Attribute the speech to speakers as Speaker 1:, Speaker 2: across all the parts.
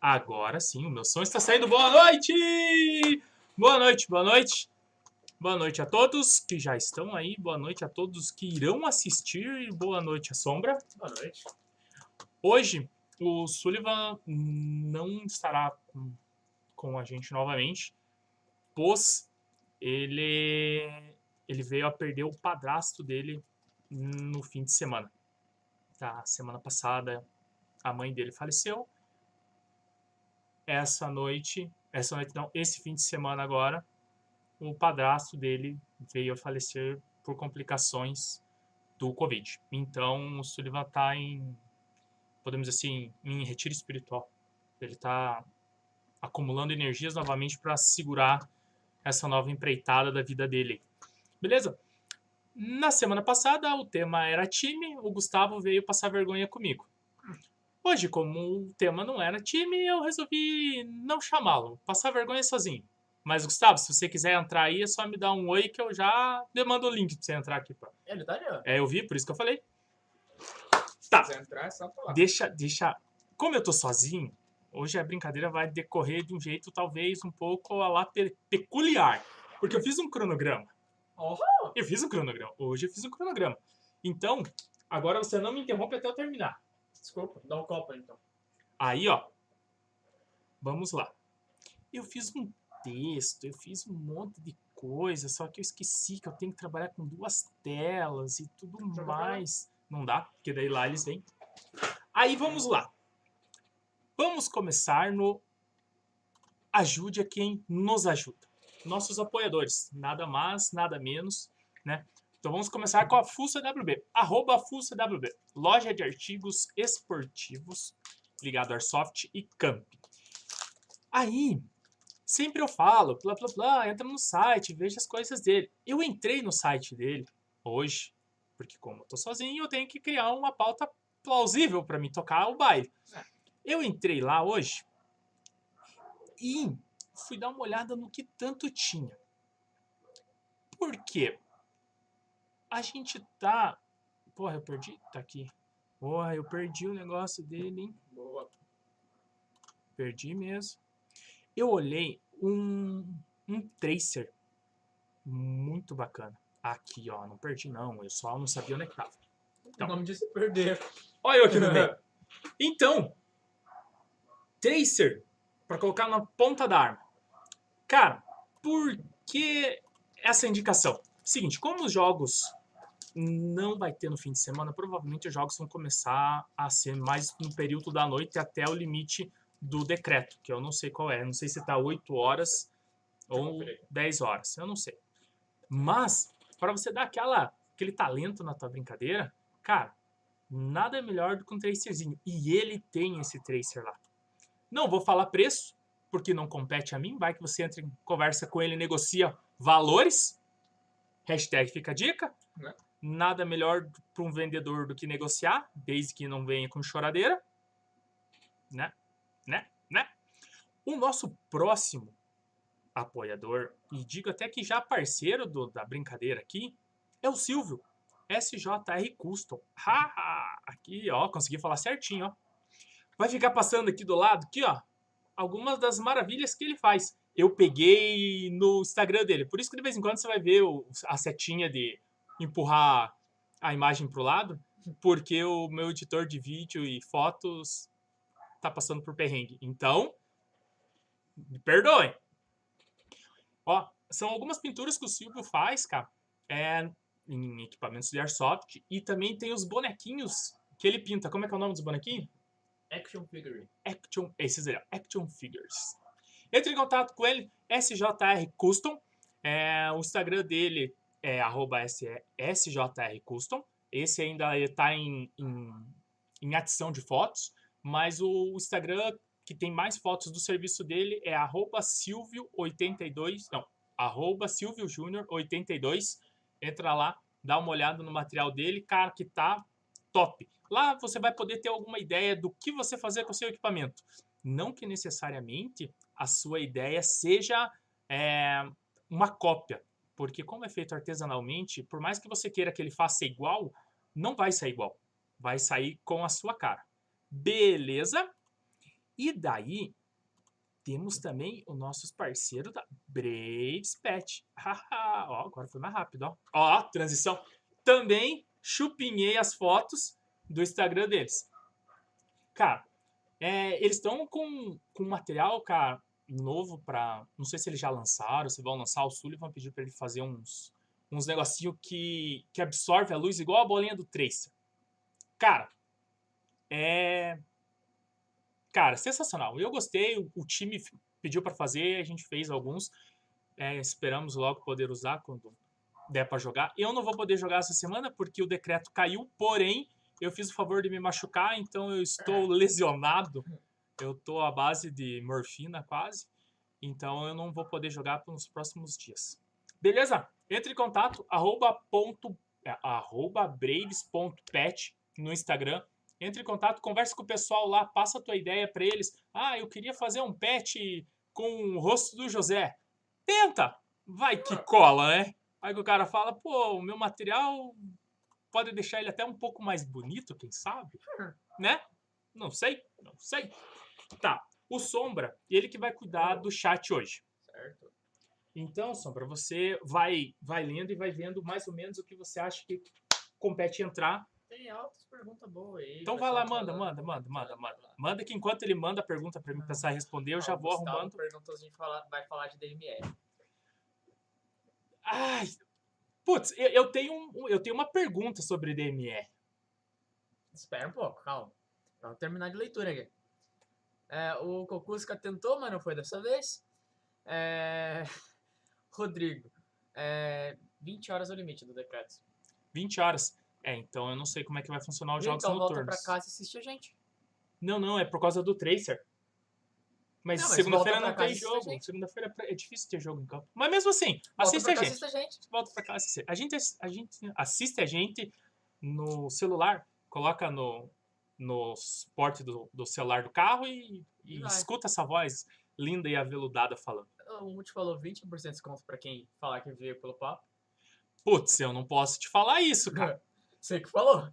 Speaker 1: Agora sim, o meu som está saindo. Boa noite! Boa noite, boa noite. Boa noite a todos que já estão aí. Boa noite a todos que irão assistir. Boa noite, a Sombra.
Speaker 2: Boa noite.
Speaker 1: Hoje, o Sullivan não estará com, com a gente novamente, pois ele, ele veio a perder o padrasto dele no fim de semana. Tá, semana passada, a mãe dele faleceu. Essa noite, essa noite não, esse fim de semana agora, o padrasto dele veio a falecer por complicações do Covid. Então, o Sullivan está em, podemos dizer assim, em retiro espiritual. Ele está acumulando energias novamente para segurar essa nova empreitada da vida dele. Beleza? Na semana passada, o tema era time, o Gustavo veio passar vergonha comigo. Hoje, como o tema não era time, eu resolvi não chamá-lo, passar vergonha sozinho. Mas, Gustavo, se você quiser entrar aí, é só me dar um oi que eu já demando o link pra você entrar aqui. Pá.
Speaker 2: Ele tá ali, ó.
Speaker 1: É, eu vi, por isso que eu falei. Tá.
Speaker 2: Se quiser entrar, é só falar.
Speaker 1: Deixa, deixa. Como eu tô sozinho, hoje a brincadeira vai decorrer de um jeito talvez um pouco a lá pe- peculiar. Porque eu fiz um cronograma.
Speaker 2: Oh,
Speaker 1: Eu fiz um cronograma. Hoje eu fiz um cronograma. Então, agora você não me interrompe até eu terminar.
Speaker 2: Desculpa, dá um copo aí, então.
Speaker 1: Aí, ó. Vamos lá. Eu fiz um texto, eu fiz um monte de coisa, só que eu esqueci que eu tenho que trabalhar com duas telas e tudo
Speaker 2: lá.
Speaker 1: mais. Não dá, porque daí lá eles vêm. Aí vamos lá. Vamos começar no Ajude a quem nos ajuda. Nossos apoiadores, nada mais, nada menos, né? Então vamos começar com a FUSAWB, arroba loja de artigos esportivos ligado Airsoft e Camp. Aí, sempre eu falo, blá blá blá, entra no site, veja as coisas dele. Eu entrei no site dele hoje, porque como eu tô sozinho, eu tenho que criar uma pauta plausível para me tocar o baile.
Speaker 2: É.
Speaker 1: Eu entrei lá hoje e fui dar uma olhada no que tanto tinha. Por quê? A gente tá. Porra, eu perdi. Tá aqui. Porra, eu perdi o negócio dele, hein?
Speaker 2: Boa.
Speaker 1: Perdi mesmo. Eu olhei um, um tracer muito bacana. Aqui, ó, não perdi não. Eu só não sabia onde é que tava. Então.
Speaker 2: O nome disso é perder.
Speaker 1: Olha eu aqui no meio. Então, tracer para colocar na ponta da arma. Cara, por que essa indicação? Seguinte, como os jogos não vai ter no fim de semana, provavelmente os jogos vão começar a ser mais no período da noite até o limite do decreto, que eu não sei qual é. Não sei se tá 8 horas ou
Speaker 2: conferir.
Speaker 1: 10 horas, eu não sei. Mas, para você dar aquela, aquele talento na tua brincadeira, cara, nada melhor do que um tracerzinho. E ele tem esse tracer lá. Não vou falar preço, porque não compete a mim. Vai que você entra em conversa com ele, negocia valores. Hashtag fica a dica.
Speaker 2: Né?
Speaker 1: Nada melhor para um vendedor do que negociar, desde que não venha com choradeira. Né? Né? Né? O nosso próximo apoiador, e digo até que já parceiro do- da brincadeira aqui, é o Silvio. SJR Custom. Ha! Aqui, ó, consegui falar certinho, ó. Vai ficar passando aqui do lado, aqui, ó, algumas das maravilhas que ele faz. Eu peguei no Instagram dele, por isso que de vez em quando você vai ver o- a setinha de empurrar a imagem pro lado, porque o meu editor de vídeo e fotos tá passando por perrengue. Então, me perdoem. Ó, são algumas pinturas que o Silvio faz, cara, é, em equipamentos de airsoft, e também tem os bonequinhos que ele pinta. Como é que é o nome dos bonequinhos?
Speaker 2: Action figure.
Speaker 1: Action, esses aí, Action Figures. Entre em contato com ele, SJR Custom. É, o Instagram dele é arroba S- SJR Custom. Esse ainda está em, em, em adição de fotos, mas o Instagram que tem mais fotos do serviço dele é arroba Silvio82, não, arroba Silvio Júnior 82. Entra lá, dá uma olhada no material dele, cara, que tá top. Lá você vai poder ter alguma ideia do que você fazer com o seu equipamento. Não que necessariamente a sua ideia seja é, uma cópia, porque como é feito artesanalmente, por mais que você queira que ele faça igual, não vai sair igual. Vai sair com a sua cara. Beleza? E daí, temos também os nossos parceiros da Braves Pet. Ó, agora foi mais rápido, ó. Ó, transição. Também chupinhei as fotos do Instagram deles. Cara, é, eles estão com, com material, cara, novo pra... Não sei se eles já lançaram, se vão lançar. O Sullivan pediu pra ele fazer uns, uns negocinho que, que absorve a luz igual a bolinha do Tracer. Cara, é... Cara, sensacional. Eu gostei, o, o time pediu para fazer, a gente fez alguns. É, esperamos logo poder usar quando der para jogar. Eu não vou poder jogar essa semana porque o decreto caiu, porém, eu fiz o favor de me machucar, então eu estou lesionado. Eu estou à base de morfina quase, então eu não vou poder jogar nos próximos dias. Beleza? Entre em contato, arroba, ponto, é, arroba braves.pet no Instagram entre em contato, converse com o pessoal lá, passa a tua ideia para eles. Ah, eu queria fazer um pet com o rosto do José. Tenta! Vai que cola, né? Aí o cara fala, pô, o meu material pode deixar ele até um pouco mais bonito, quem sabe? Né? Não sei, não sei. Tá, o Sombra, ele que vai cuidar do chat hoje.
Speaker 2: Certo.
Speaker 1: Então, Sombra, você vai, vai lendo e vai vendo mais ou menos o que você acha que compete entrar
Speaker 2: tem altas perguntas boas aí.
Speaker 1: Então vai lá, manda, manda, manda, manda, manda. Manda que enquanto ele manda a pergunta para mim pensar e responder, eu já vou arrumando.
Speaker 2: perguntas a gente vai falar de DME.
Speaker 1: Ai, putz, eu, eu, tenho um, eu tenho uma pergunta sobre DME.
Speaker 2: Espera um pouco, calma. Vamos terminar de leitura aqui. É, o Kokuska tentou, mas não foi dessa vez. É... Rodrigo, é... 20 horas é o limite do decreto.
Speaker 1: 20 horas. É, então eu não sei como é que vai funcionar os jogos
Speaker 2: então,
Speaker 1: noturnos.
Speaker 2: volta pra casa e assiste a gente.
Speaker 1: Não, não, é por causa do Tracer. Mas, mas segunda-feira não tem jogo. Segunda-feira é difícil ter jogo em campo. Mas mesmo assim, assiste a, gente. assiste a gente. Volta pra cá, assiste. A gente, a gente assiste a gente no celular, coloca no, no suporte do, do celular do carro e, e escuta essa voz linda e aveludada falando.
Speaker 2: O Multi falou 20% de desconto pra quem falar que veio pelo papo.
Speaker 1: Putz, eu não posso te falar isso, cara.
Speaker 2: Você que falou.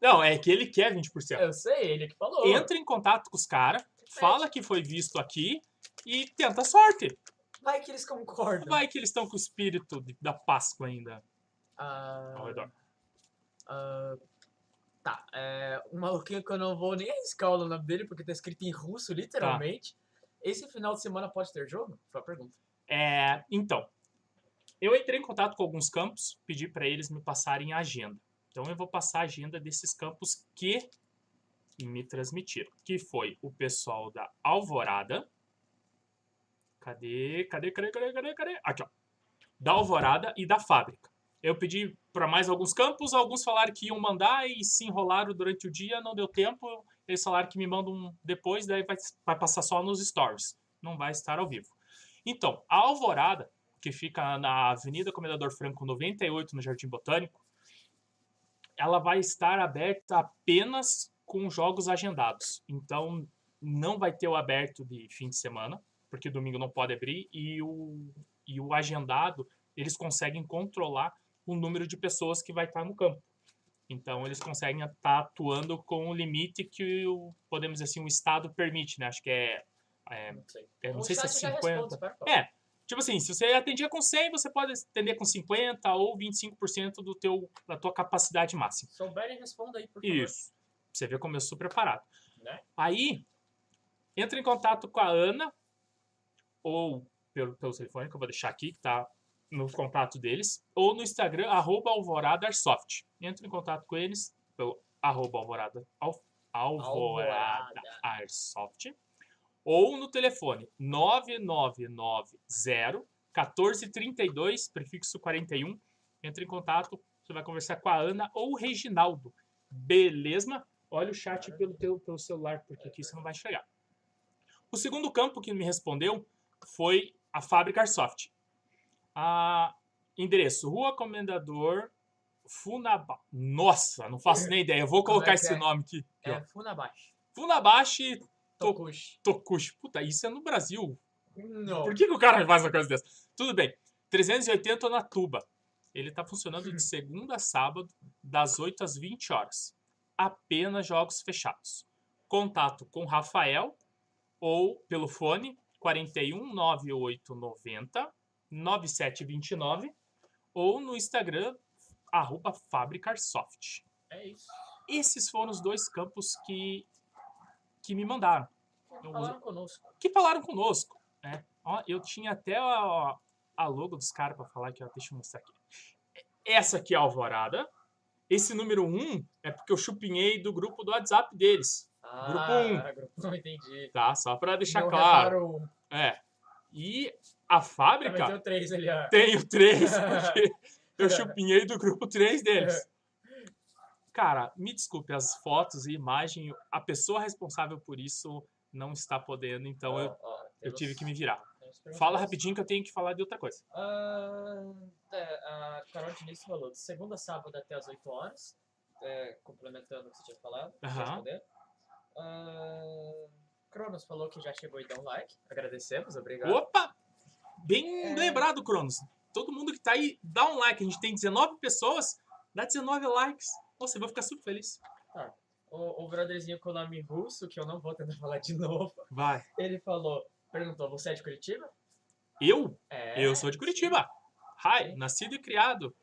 Speaker 1: Não, é que ele quer 20%.
Speaker 2: Eu sei, ele que falou.
Speaker 1: Entra em contato com os caras, fala que foi visto aqui e tenta a sorte.
Speaker 2: Vai que eles concordam.
Speaker 1: Vai que eles estão com o espírito de, da Páscoa ainda
Speaker 2: uh,
Speaker 1: ao redor.
Speaker 2: Uh, tá, é, um maluquinho que eu não vou nem arriscar o nome dele, porque tá escrito em russo, literalmente. Tá. Esse final de semana pode ter jogo? Foi a pergunta.
Speaker 1: É, então, eu entrei em contato com alguns campos, pedi para eles me passarem a agenda. Então eu vou passar a agenda desses campos que me transmitiram, que foi o pessoal da Alvorada. Cadê? Cadê? Cadê? Cadê? Cadê? Cadê? Aqui, ó. Da Alvorada e da Fábrica. Eu pedi para mais alguns campos, alguns falaram que iam mandar e se enrolaram durante o dia, não deu tempo. Eles falaram que me mandam depois, daí vai, vai passar só nos stories, não vai estar ao vivo. Então, a Alvorada, que fica na Avenida Comendador Franco 98, no Jardim Botânico, ela vai estar aberta apenas com jogos agendados. Então, não vai ter o aberto de fim de semana, porque domingo não pode abrir, e o, e o agendado, eles conseguem controlar o número de pessoas que vai estar no campo. Então, eles conseguem estar atuando com o limite que, o, podemos dizer assim, o Estado permite, né? Acho que é... é não sei, é, não sei se é 50... É, Tipo assim, se você atendia com 100, você pode atender com 50 ou 25% do teu, da tua capacidade máxima.
Speaker 2: Souberem, responda aí, por favor.
Speaker 1: Isso. Você vê como eu sou preparado.
Speaker 2: Né?
Speaker 1: Aí, entra em contato com a Ana, ou pelo, pelo telefone, que eu vou deixar aqui, que tá no contato deles, ou no Instagram, arroba Alvorada Airsoft. Entra em contato com eles pelo arroba Alvorada, Alvorada, Alvorada. Airsoft ou no telefone 9990 1432, prefixo 41. Entre em contato, você vai conversar com a Ana ou o Reginaldo. Beleza? Olha o chat pelo, teu, pelo celular, porque aqui você não vai chegar. O segundo campo que me respondeu foi a Fábrica Airsoft. A endereço, Rua Comendador Funaba... Nossa, não faço nem ideia. Eu vou colocar é esse é? nome aqui.
Speaker 2: É, Funabashi.
Speaker 1: Funabashi
Speaker 2: Tokushi.
Speaker 1: Tokushi. Puta, isso é no Brasil.
Speaker 2: Não.
Speaker 1: Por que, que o cara faz uma coisa dessa? Tudo bem. 380 na tuba. Ele está funcionando de segunda a sábado, das 8 às 20 horas. Apenas jogos fechados. Contato com Rafael ou pelo fone 41 9890 9729 ou no Instagram arroba Fabricarsoft.
Speaker 2: É isso.
Speaker 1: Esses foram os dois campos que, que me mandaram, Eu
Speaker 2: Falaram conosco.
Speaker 1: que falaram conosco. Né? Ó, eu tinha até a, a logo dos caras para falar aqui, ó, deixa eu mostrar aqui. Essa aqui é a Alvorada. Esse número 1 é porque eu chupinhei do grupo do WhatsApp deles,
Speaker 2: Ah, grupo 1, entendi.
Speaker 1: tá? Só para deixar
Speaker 2: Não
Speaker 1: claro.
Speaker 2: reparou um.
Speaker 1: É. E a
Speaker 2: Também
Speaker 1: fábrica
Speaker 2: tem o 3 ali, ó.
Speaker 1: tenho três, porque eu chupinhei do grupo três deles. Cara, me desculpe, as fotos e imagem, a pessoa responsável por isso não está podendo, então eu,
Speaker 2: Ó, ó,
Speaker 1: eu tive que me virar. Fala rapidinho que eu tenho que falar de outra coisa.
Speaker 2: É, a Carol Diniz falou de segunda a sábado até as 8 horas. é, complementando o que você tinha falado. responder. Ah, Cronos falou que já chegou e deu um like. Agradecemos, obrigado.
Speaker 1: Opa! Bem
Speaker 2: É.
Speaker 1: lembrado, Cronos. Todo mundo que tá aí, dá um like. A gente tem 19 pessoas, dá 19 likes. Nossa, eu vou ficar super feliz.
Speaker 2: O, o brotherzinho com o nome russo, que eu não vou tentar falar de novo,
Speaker 1: Vai.
Speaker 2: ele falou, perguntou, você é de Curitiba?
Speaker 1: Eu?
Speaker 2: É.
Speaker 1: Eu sou de Curitiba. Hi, nascido e criado.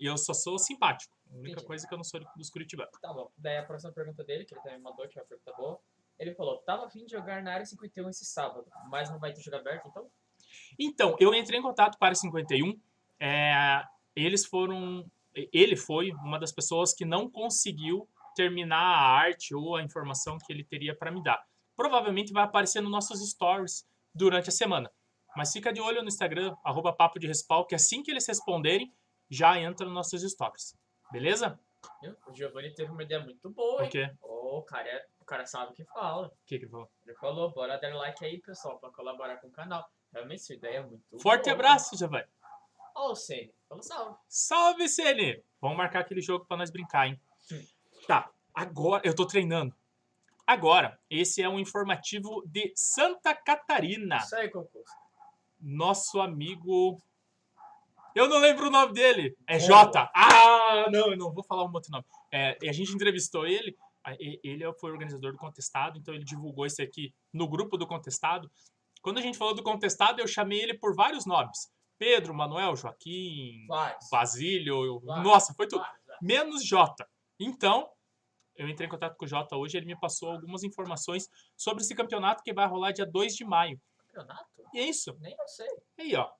Speaker 1: E eu só sou simpático. A única
Speaker 2: Entendi.
Speaker 1: coisa que eu não sou dos curitibanos.
Speaker 2: Tá bom. Daí a próxima pergunta dele, que ele também mandou, que é uma pergunta boa. Ele falou, tava a fim de jogar na área 51 esse sábado, mas não vai ter jogo aberto, então?
Speaker 1: Então, eu entrei em contato com a Área 51. É, eles foram. Ele foi uma das pessoas que não conseguiu terminar a arte ou a informação que ele teria para me dar. Provavelmente vai aparecer nos nossos stories durante a semana. Mas fica de olho no Instagram, arroba papo de respawn, que assim que eles responderem, já entra nos nossos stories. Beleza?
Speaker 2: O Giovanni teve uma ideia muito boa,
Speaker 1: O
Speaker 2: hein?
Speaker 1: quê?
Speaker 2: Ô, o cara, é- o cara sabe o que fala.
Speaker 1: O que que ele falou?
Speaker 2: Ele falou, bora dar like aí, pessoal, pra colaborar com o canal. Realmente, sua ideia é muito
Speaker 1: Forte
Speaker 2: boa.
Speaker 1: abraço, Giovanni.
Speaker 2: Ó, o Sene, falou salve.
Speaker 1: Salve, Ceni! Vamos marcar aquele jogo pra nós brincar, hein? Tá, agora eu tô treinando. Agora, esse é um informativo de Santa Catarina.
Speaker 2: Isso aí, concurso.
Speaker 1: Nosso amigo. Eu não lembro o nome dele. É
Speaker 2: Como?
Speaker 1: Jota. Ah, não, eu não vou falar um outro nome. É, e a gente entrevistou ele. Ele foi organizador do Contestado, então ele divulgou isso aqui no grupo do Contestado. Quando a gente falou do Contestado, eu chamei ele por vários nomes: Pedro, Manuel, Joaquim,
Speaker 2: Vários.
Speaker 1: Basílio.
Speaker 2: Vários,
Speaker 1: Nossa, foi tudo.
Speaker 2: vários.
Speaker 1: Menos Jota. Então, eu entrei em contato com o Jota hoje, ele me passou algumas informações sobre esse campeonato que vai rolar dia 2 de maio.
Speaker 2: Campeonato?
Speaker 1: E é isso.
Speaker 2: Nem eu sei.
Speaker 1: Aí, ó.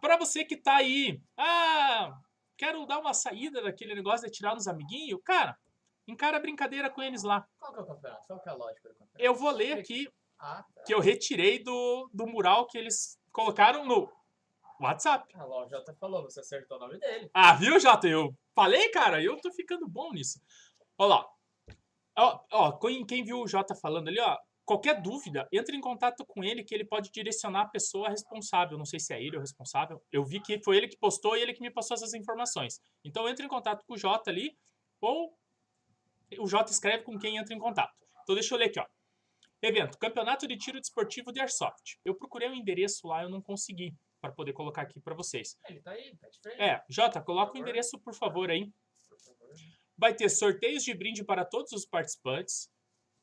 Speaker 1: Pra você que tá aí, ah, quero dar uma saída daquele negócio de tirar nos amiguinhos, cara, encara a brincadeira com eles lá.
Speaker 2: Qual que é o campeonato? Qual que é a lógica do campeonato?
Speaker 1: Eu vou ler aqui
Speaker 2: Ah, tá.
Speaker 1: que eu retirei do, do mural que eles colocaram no WhatsApp.
Speaker 2: Ah, lá, o Jota falou, você acertou o nome dele.
Speaker 1: Ah, viu, Jota? Eu falei, cara, eu tô ficando bom nisso. Ó lá. Ó, ó, quem viu o Jota falando ali, ó, qualquer dúvida, entre em contato com ele que ele pode direcionar a pessoa responsável. Não sei se é ele o responsável. Eu vi que foi ele que postou e ele que me passou essas informações. Então entre em contato com o Jota ali, ou o Jota escreve com quem entra em contato. Então deixa eu ler aqui, ó. Evento, Campeonato de Tiro Desportivo de Airsoft. Eu procurei o endereço lá, eu não consegui para poder colocar aqui para vocês.
Speaker 2: Ele tá aí, tá.
Speaker 1: É, Jota, coloca o endereço, por favor, aí.
Speaker 2: Por favor.
Speaker 1: Vai ter sorteios de brinde para todos os participantes,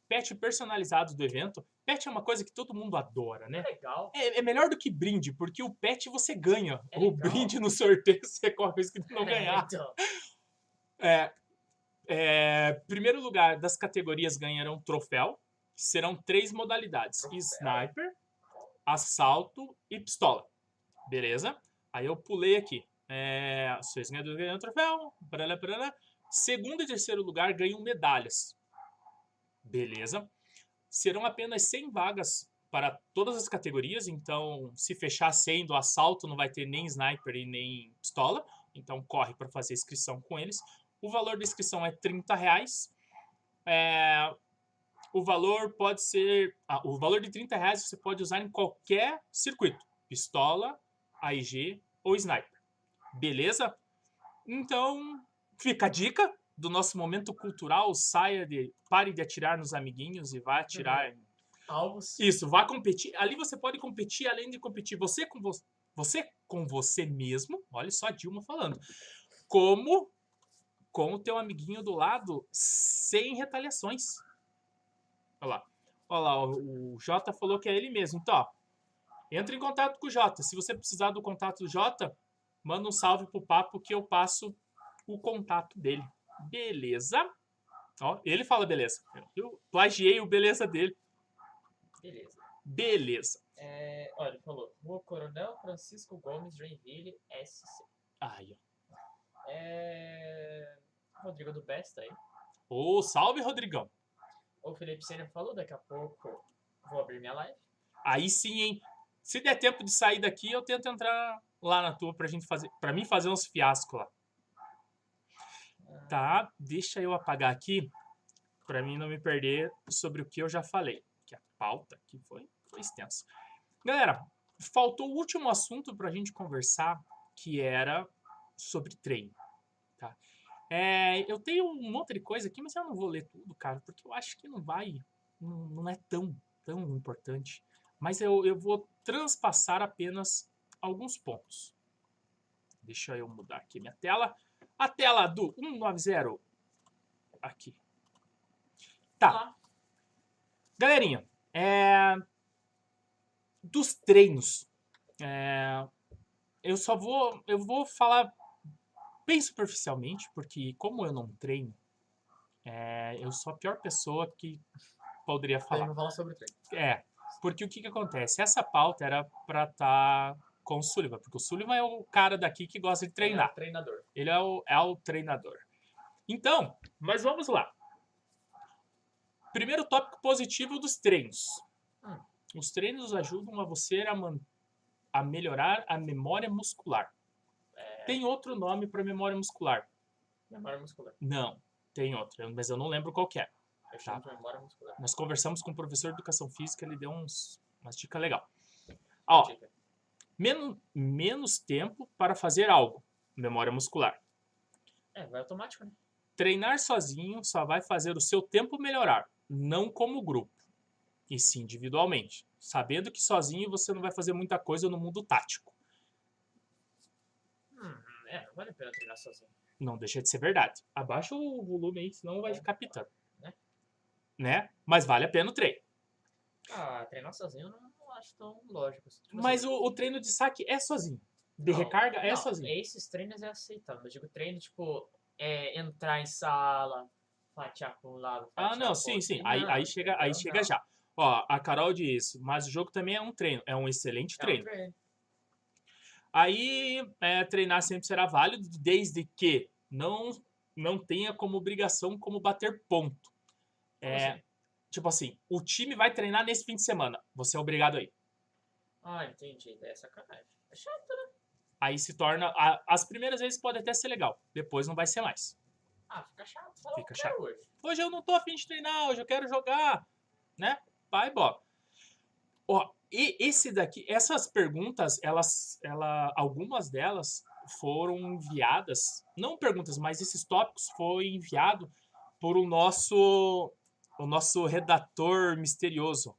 Speaker 1: pet personalizados do evento. Pet é uma coisa que todo mundo adora, né?
Speaker 2: Legal.
Speaker 1: É, é melhor do que brinde, porque o pet você ganha.
Speaker 2: É
Speaker 1: o
Speaker 2: legal.
Speaker 1: brinde no sorteio você corre o risco de não
Speaker 2: É,
Speaker 1: ganhar.
Speaker 2: então.
Speaker 1: É, é, primeiro lugar das categorias ganharão troféu. Serão três modalidades:
Speaker 2: Troféu.
Speaker 1: sniper, assalto e pistola. Beleza? Aí eu pulei aqui. É, ganhadores ganham troféu. Parará, parará. Segundo e terceiro lugar ganham medalhas. Beleza? Serão apenas 100 vagas para todas as categorias. Então, se fechar 100 do assalto, não vai ter nem sniper e nem pistola. Então, corre para fazer inscrição com eles. O valor da inscrição é 30 reais. É, o valor pode ser. ah, o valor de 30 reais você pode usar em qualquer circuito: pistola, AIG ou sniper. Beleza? Então, fica a dica do nosso momento cultural. Saia de. Pare de atirar nos amiguinhos e vá atirar. em-
Speaker 2: Alvos.
Speaker 1: Isso, vá competir. Ali você pode competir, além de competir você com você, você com você mesmo. Olha só a Dilma falando. Como com o teu amiguinho do lado, sem retaliações. Olha lá. Olha lá, o, o Jota falou que é ele mesmo. Então, ó, entra em contato com o Jota. Se você precisar do contato do Jota, manda um salve pro papo que eu passo o contato dele. Beleza? Ó, ele fala beleza. Eu plagiei o beleza dele.
Speaker 2: Beleza.
Speaker 1: Beleza.
Speaker 2: É, olha, ele falou. Rua Coronel Francisco Gomes, Joinville, SC.
Speaker 1: Aí, ó.
Speaker 2: É... Rodrigo do Besta aí.
Speaker 1: Ô, salve, Rodrigão.
Speaker 2: O Felipe Senna falou, daqui a pouco vou abrir minha live.
Speaker 1: Aí sim, hein? Se der tempo de sair daqui, eu tento entrar lá na tua pra gente fazer, para mim fazer uns fiascos lá. Tá, deixa eu apagar aqui pra mim não me perder sobre o que eu já falei, que a pauta aqui foi foi extensa. Galera, faltou o último assunto pra gente conversar, que era sobre treino, tá? É, eu tenho um monte de coisa aqui, mas eu não vou ler tudo, cara, porque eu acho que não vai, não, não é tão, tão importante. Mas eu, eu vou transpassar apenas alguns pontos. Deixa eu mudar aqui minha tela. A tela do 190. Aqui. Tá.
Speaker 2: Lá.
Speaker 1: Galerinha, é, dos treinos, é, eu só vou, eu vou falar bem superficialmente, porque como eu não treino, é, eu sou a pior pessoa que poderia falar.
Speaker 2: não fala sobre treino.
Speaker 1: É, porque o que que acontece? Essa pauta era pra estar com o Sullivan, porque o Sullivan é o cara daqui que gosta de treinar.
Speaker 2: Ele é treinador.
Speaker 1: Ele é o, é o treinador. Então, mas vamos lá. Primeiro tópico positivo dos treinos.
Speaker 2: Hum.
Speaker 1: Os treinos ajudam a você a, a melhorar a memória muscular. Tem outro nome para memória muscular?
Speaker 2: Memória muscular.
Speaker 1: Não, tem outro, mas eu não lembro qual que é.
Speaker 2: Eu chamo de memória muscular.
Speaker 1: Nós conversamos com o professor de educação física, ele deu uns, umas dicas legal. Ó,
Speaker 2: Dica.
Speaker 1: menos, menos tempo para fazer algo. Memória muscular.
Speaker 2: É, vai automático, né?
Speaker 1: Treinar sozinho só vai fazer o seu tempo melhorar, não como grupo, e sim individualmente, sabendo que sozinho você não vai fazer muita coisa no mundo tático.
Speaker 2: É, não vale a pena treinar sozinho.
Speaker 1: Não deixa de ser verdade. Abaixa o volume aí, senão vai
Speaker 2: É.
Speaker 1: ficar pitando.
Speaker 2: Né?
Speaker 1: Né? Mas vale a pena o treino.
Speaker 2: Ah, treinar sozinho eu não, não acho tão lógico. Tipo
Speaker 1: Mas
Speaker 2: assim,
Speaker 1: o, o treino de saque é sozinho. De
Speaker 2: não,
Speaker 1: recarga é
Speaker 2: não,
Speaker 1: sozinho.
Speaker 2: Esses treinos é aceitável. Eu digo treino, tipo, é, entrar em sala, fatiar para um lado.
Speaker 1: Ah, não, sim,
Speaker 2: outro.
Speaker 1: sim. Aí, aí chega, aí chega já. Ó, a Carol diz, mas o jogo também é um treino, é um excelente
Speaker 2: É um
Speaker 1: treino. Aí, é, treinar sempre será válido, desde que não, não tenha como obrigação como bater ponto. É,
Speaker 2: assim?
Speaker 1: tipo assim, o time vai treinar nesse fim de semana, você é obrigado aí.
Speaker 2: Ah, entendi. É sacanagem. É chato, né?
Speaker 1: Aí se torna, a- as primeiras vezes pode até ser legal, depois não vai ser mais.
Speaker 2: Ah, fica chato. Fala,
Speaker 1: Fica
Speaker 2: quero hoje.
Speaker 1: Hoje eu não tô afim de treinar, hoje eu quero jogar, né? Vai, bola. Ó, e esse daqui, essas perguntas, elas, ela, algumas delas foram enviadas, não perguntas, mas esses tópicos foi enviado por o nosso, o nosso redator misterioso,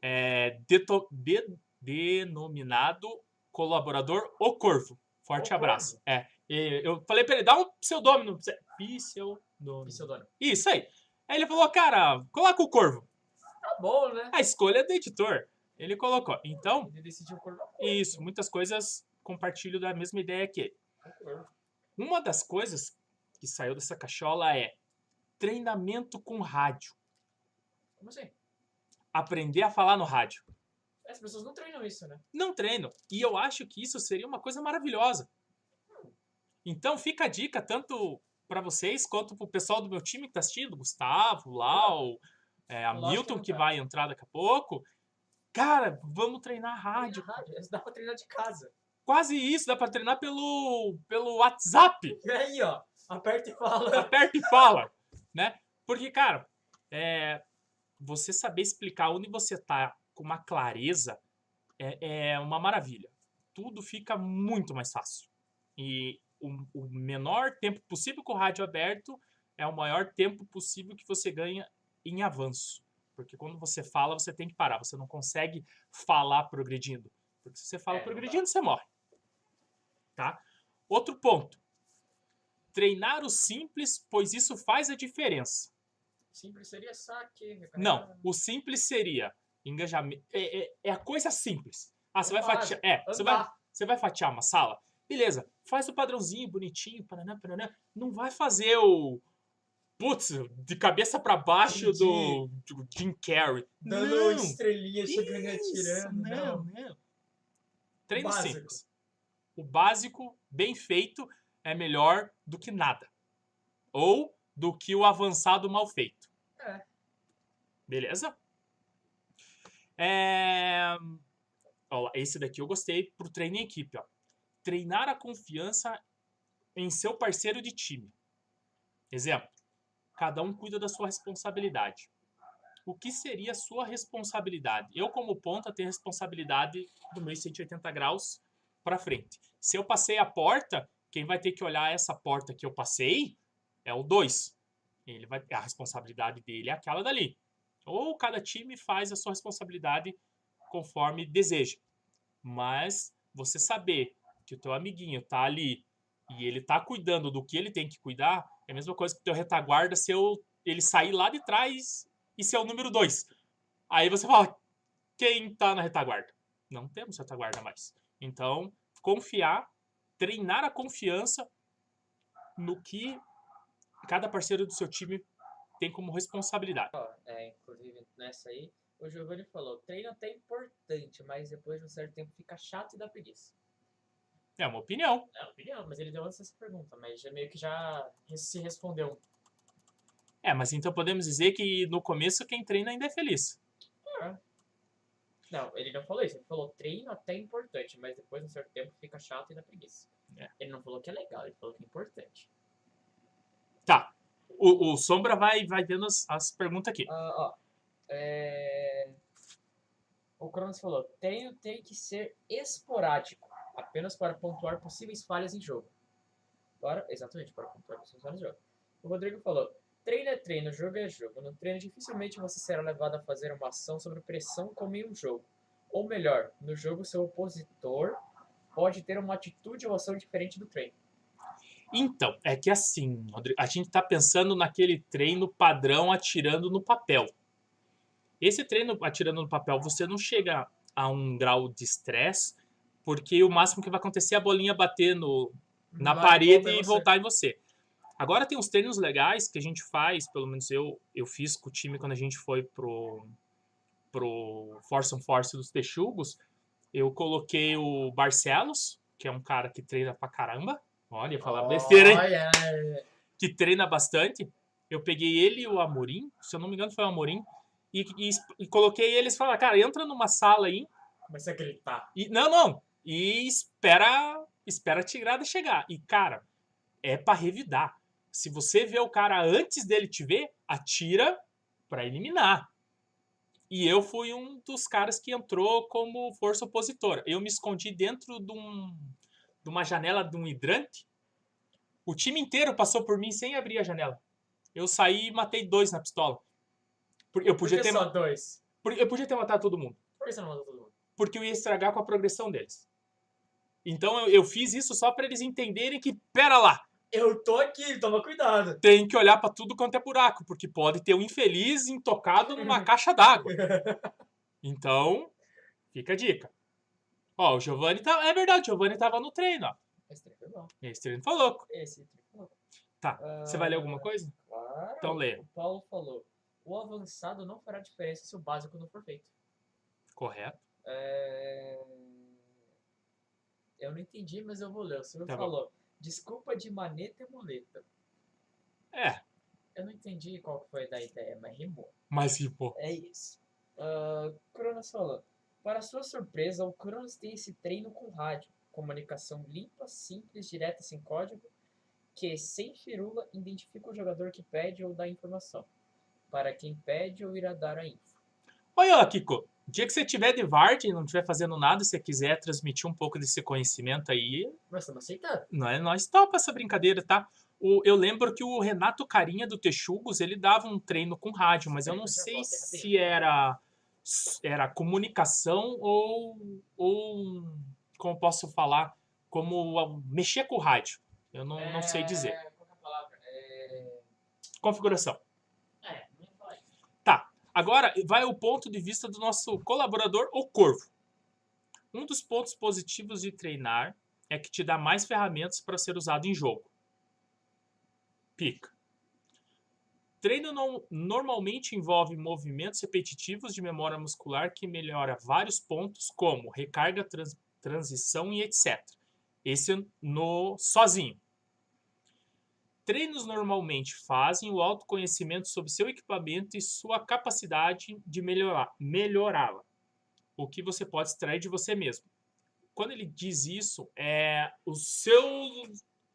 Speaker 1: é, deto- de- denominado colaborador O Corvo. Forte
Speaker 2: O
Speaker 1: abraço. É, e eu falei pra ele, dá um pseudônimo. Pseudônimo.
Speaker 2: Pseudônimo.
Speaker 1: Isso aí. Aí ele falou, cara, coloca o corvo.
Speaker 2: Tá bom, né?
Speaker 1: A escolha é do editor. Ele colocou. Então,
Speaker 2: Ele decidiu
Speaker 1: isso, muitas coisas compartilho da mesma ideia que ele. Uma das coisas que saiu dessa cachola é treinamento com rádio.
Speaker 2: Como assim?
Speaker 1: Aprender a falar no rádio.
Speaker 2: As pessoas não treinam isso, né?
Speaker 1: Não treino. E eu acho que isso seria uma coisa maravilhosa. Então fica a dica tanto para vocês quanto para o pessoal do meu time que tá assistindo, Gustavo, Lau, é, a
Speaker 2: Lógico
Speaker 1: Milton
Speaker 2: que não
Speaker 1: vai entrar daqui a pouco. Cara, vamos treinar rádio.
Speaker 2: Rádio. Dá pra treinar de casa.
Speaker 1: Quase isso, dá para treinar pelo, pelo WhatsApp.
Speaker 2: E aí, ó. Aperta e fala.
Speaker 1: Aperta e fala, né? Porque, cara, é, você saber explicar onde você tá com uma clareza é, é uma maravilha. Tudo fica muito mais fácil. E o, o menor tempo possível com o rádio aberto é o maior tempo possível que você ganha em avanço. Porque quando você fala, você tem que parar. Você não consegue falar progredindo. Porque se você fala
Speaker 2: É,
Speaker 1: progredindo, você morre. Tá? Outro ponto. Treinar o simples, pois isso faz a diferença.
Speaker 2: Simples seria saque.
Speaker 1: Não, o simples seria engajamento. É, é, é a coisa simples. Ah, você vai fatiar. É, você vai, você vai fatiar uma sala? Beleza, faz o padrãozinho, bonitinho, paraná, paraná. Não vai fazer o. Putz, de cabeça pra baixo do, do Jim Carrey.
Speaker 2: Dando
Speaker 1: não,
Speaker 2: estrelinha, chegando e atirando.
Speaker 1: Não,
Speaker 2: Não.
Speaker 1: não. Treino
Speaker 2: Básico.
Speaker 1: simples. O básico, bem feito, é melhor do que nada. Ou do que o avançado mal feito.
Speaker 2: É.
Speaker 1: Beleza? É... Ó, esse daqui eu gostei pro treino em equipe. Ó. Treinar a confiança em seu parceiro de time. Exemplo. Cada um cuida da sua responsabilidade. O que seria a sua responsabilidade? Eu, como ponta, tenho responsabilidade do meu 180 graus para frente. Se eu passei a porta, quem vai ter que olhar essa porta que eu passei é o 2. Ele vai, a responsabilidade dele é aquela dali. Ou cada time faz a sua responsabilidade conforme deseja. Mas você saber que o teu amiguinho tá ali e ele tá cuidando do que ele tem que cuidar, é a mesma coisa que o teu retaguarda se eu, ele sair lá de trás e ser o número 2. Aí você fala, quem tá na retaguarda? Não temos retaguarda mais. Então, confiar, treinar a confiança no que cada parceiro do seu time tem como responsabilidade.
Speaker 2: É, inclusive nessa aí, o Giovanni falou: treino até é importante, mas depois de um certo tempo fica chato e dá preguiça.
Speaker 1: É uma opinião.
Speaker 2: É opinião, mas ele deu antes essa pergunta, mas já meio que já se respondeu.
Speaker 1: É, mas então podemos dizer que no começo quem treina ainda é feliz.
Speaker 2: Não, ele não falou isso. Ele falou treino até é importante, mas depois de um certo tempo fica chato e dá preguiça.
Speaker 1: É.
Speaker 2: Ele não falou que é legal, ele falou que é importante.
Speaker 1: Tá. O, o Sombra vai, vai vendo as, as perguntas aqui.
Speaker 2: Ah, ó. É... O Cronos falou: treino tem que ser esporádico, apenas para pontuar possíveis falhas em jogo. Para, exatamente, para pontuar possíveis falhas em jogo. O Rodrigo falou: treino é treino, jogo é jogo. No treino, dificilmente você será levado a fazer uma ação sobre pressão como em um jogo. Ou melhor, no jogo, seu opositor pode ter uma atitude ou ação diferente do treino.
Speaker 1: Então, é que assim, Rodrigo, a gente tá pensando naquele treino padrão atirando no papel. Esse treino atirando no papel, você não chega a um grau de estresse, porque o máximo que vai acontecer é a bolinha bater no, na
Speaker 2: Vai,
Speaker 1: parede e voltar em você. Agora tem uns treinos legais que a gente faz, pelo menos eu, eu fiz com o time quando a gente foi pro, pro Force on Force dos Texugos. Eu coloquei o Barcelos, que é um cara que treina pra caramba. Olha, falar besteira, hein?
Speaker 2: Olha,
Speaker 1: Que treina bastante. Eu peguei ele e o Amorim, se eu não me engano foi o Amorim, e, e, e coloquei eles e falaram, cara, entra numa sala aí
Speaker 2: Comecei a gritar.
Speaker 1: e, não, não. E espera, espera a tigrada chegar. E, cara, é pra revidar. Se você vê o cara antes dele te ver, atira pra eliminar. E eu fui um dos caras que entrou como força opositora. Eu me escondi dentro de, um, de uma janela de um hidrante. O time inteiro passou por mim sem abrir a janela. Eu saí e matei dois na pistola. Por- Eu
Speaker 2: Por
Speaker 1: podia,
Speaker 2: que
Speaker 1: ter,
Speaker 2: só dois?
Speaker 1: por- eu podia ter matado todo mundo
Speaker 2: Por que você não matou todo mundo?
Speaker 1: porque eu ia estragar com a progressão deles. Então eu, eu fiz isso só para eles entenderem que, pera lá,
Speaker 2: Eu tô aqui, toma cuidado.
Speaker 1: tem que olhar para tudo quanto é buraco, porque pode ter um infeliz intocado numa caixa d'água. Então, fica a dica. Ó, o Giovanni tá. É verdade, o Giovanni tava no treino, ó.
Speaker 2: Esse treino foi bom.
Speaker 1: Esse treino foi louco.
Speaker 2: Esse treino foi.
Speaker 1: Tá. Você vai ler alguma coisa?
Speaker 2: Claro.
Speaker 1: Então lê.
Speaker 2: O Paulo falou: o avançado não fará diferença se o básico não for feito.
Speaker 1: Correto.
Speaker 2: É... Eu não entendi, mas eu vou ler. O senhor
Speaker 1: Tá bom.
Speaker 2: falou: desculpa de maneta e muleta.
Speaker 1: É,
Speaker 2: Eu não entendi qual que foi da ideia, mas rimou.
Speaker 1: mas tipo,
Speaker 2: É isso. Uh, Cronos falou. Para sua surpresa, o Cronos tem esse treino com rádio. Comunicação limpa, simples, direta, sem código, que, sem firula, identifica o jogador que pede ou dá informação. Para quem pede ou irá dar a info.
Speaker 1: Olha, ó, Kiko. Dia que você tiver de Vard e não estiver fazendo nada, se você quiser transmitir um pouco desse conhecimento aí,
Speaker 2: Nós estamos aceitando.
Speaker 1: Nós, nós topa essa brincadeira, tá? O, eu lembro que o Renato Carinha do Texugos, ele dava um treino com rádio, mas eu não sei se era, era comunicação ou, ou, como posso falar, como mexer com o rádio. Eu não, não sei dizer.
Speaker 2: É, é a palavra? É...
Speaker 1: Configuração. Agora vai o ponto de vista do nosso colaborador, o Corvo. Um dos pontos positivos de treinar é que te dá mais ferramentas para ser usado em jogo. Pica. Treino no- normalmente envolve movimentos repetitivos de memória muscular que melhora vários pontos, como recarga, trans- transição e etc. Esse no sozinho. Treinos normalmente fazem o autoconhecimento sobre seu equipamento e sua capacidade de melhorar- melhorá-la, o que você pode extrair de você mesmo. Quando ele diz isso, é o seu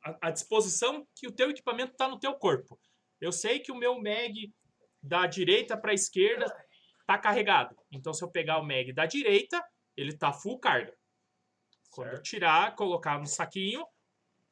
Speaker 1: a, a disposição que o teu equipamento está no teu corpo. Eu sei que o meu mag da direita para a esquerda está carregado. Então, se eu pegar o mag da direita, ele está full carga. Quando eu tirar, colocar no saquinho,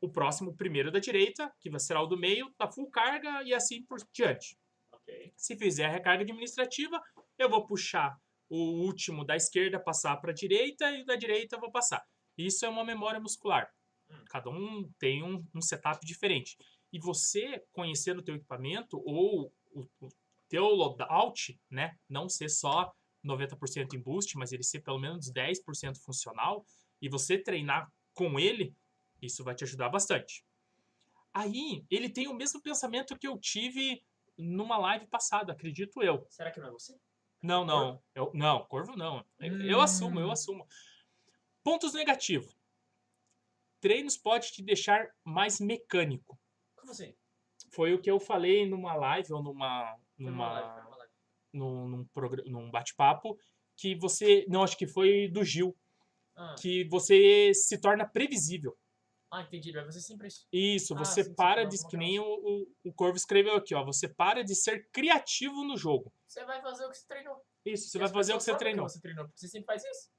Speaker 1: o próximo, primeiro da direita, que vai ser o do meio, tá full carga e assim por diante.
Speaker 2: Ok.
Speaker 1: Se fizer a recarga administrativa, eu vou puxar o último da esquerda, passar para a direita e o da direita eu vou passar. Isso é uma memória muscular.
Speaker 2: Hum.
Speaker 1: Cada um tem um, um setup diferente. E você, conhecendo o teu equipamento ou o, o teu loadout, né, não ser só 90% em boost, mas ele ser pelo menos 10% funcional, e você treinar com ele, isso vai te ajudar bastante. Aí, ele tem o mesmo pensamento que eu tive numa live passada, acredito eu.
Speaker 2: Será que não é você?
Speaker 1: Não, não. Eu, não, corvo não. Eu, eu assumo, eu
Speaker 2: Hum.
Speaker 1: assumo. Pontos negativos. Treinos pode te deixar mais mecânico.
Speaker 2: Como assim?
Speaker 1: Foi o que eu falei numa live ou numa,
Speaker 2: numa live, foi
Speaker 1: numa,
Speaker 2: numa live.
Speaker 1: num, num, num bate-papo que você, não, acho que foi do Gil,
Speaker 2: Ah,
Speaker 1: que você se torna previsível.
Speaker 2: Ah, entendi. Vai você sempre isso. Ah,
Speaker 1: você
Speaker 2: sim,
Speaker 1: para de,
Speaker 2: não
Speaker 1: que nem o, o, o Corvo escreveu aqui, ó, você para de ser criativo no jogo.
Speaker 2: Você vai fazer o que você treinou.
Speaker 1: Isso, você
Speaker 2: E
Speaker 1: vai fazer o que você treinou.
Speaker 2: você treinou, você sempre faz isso.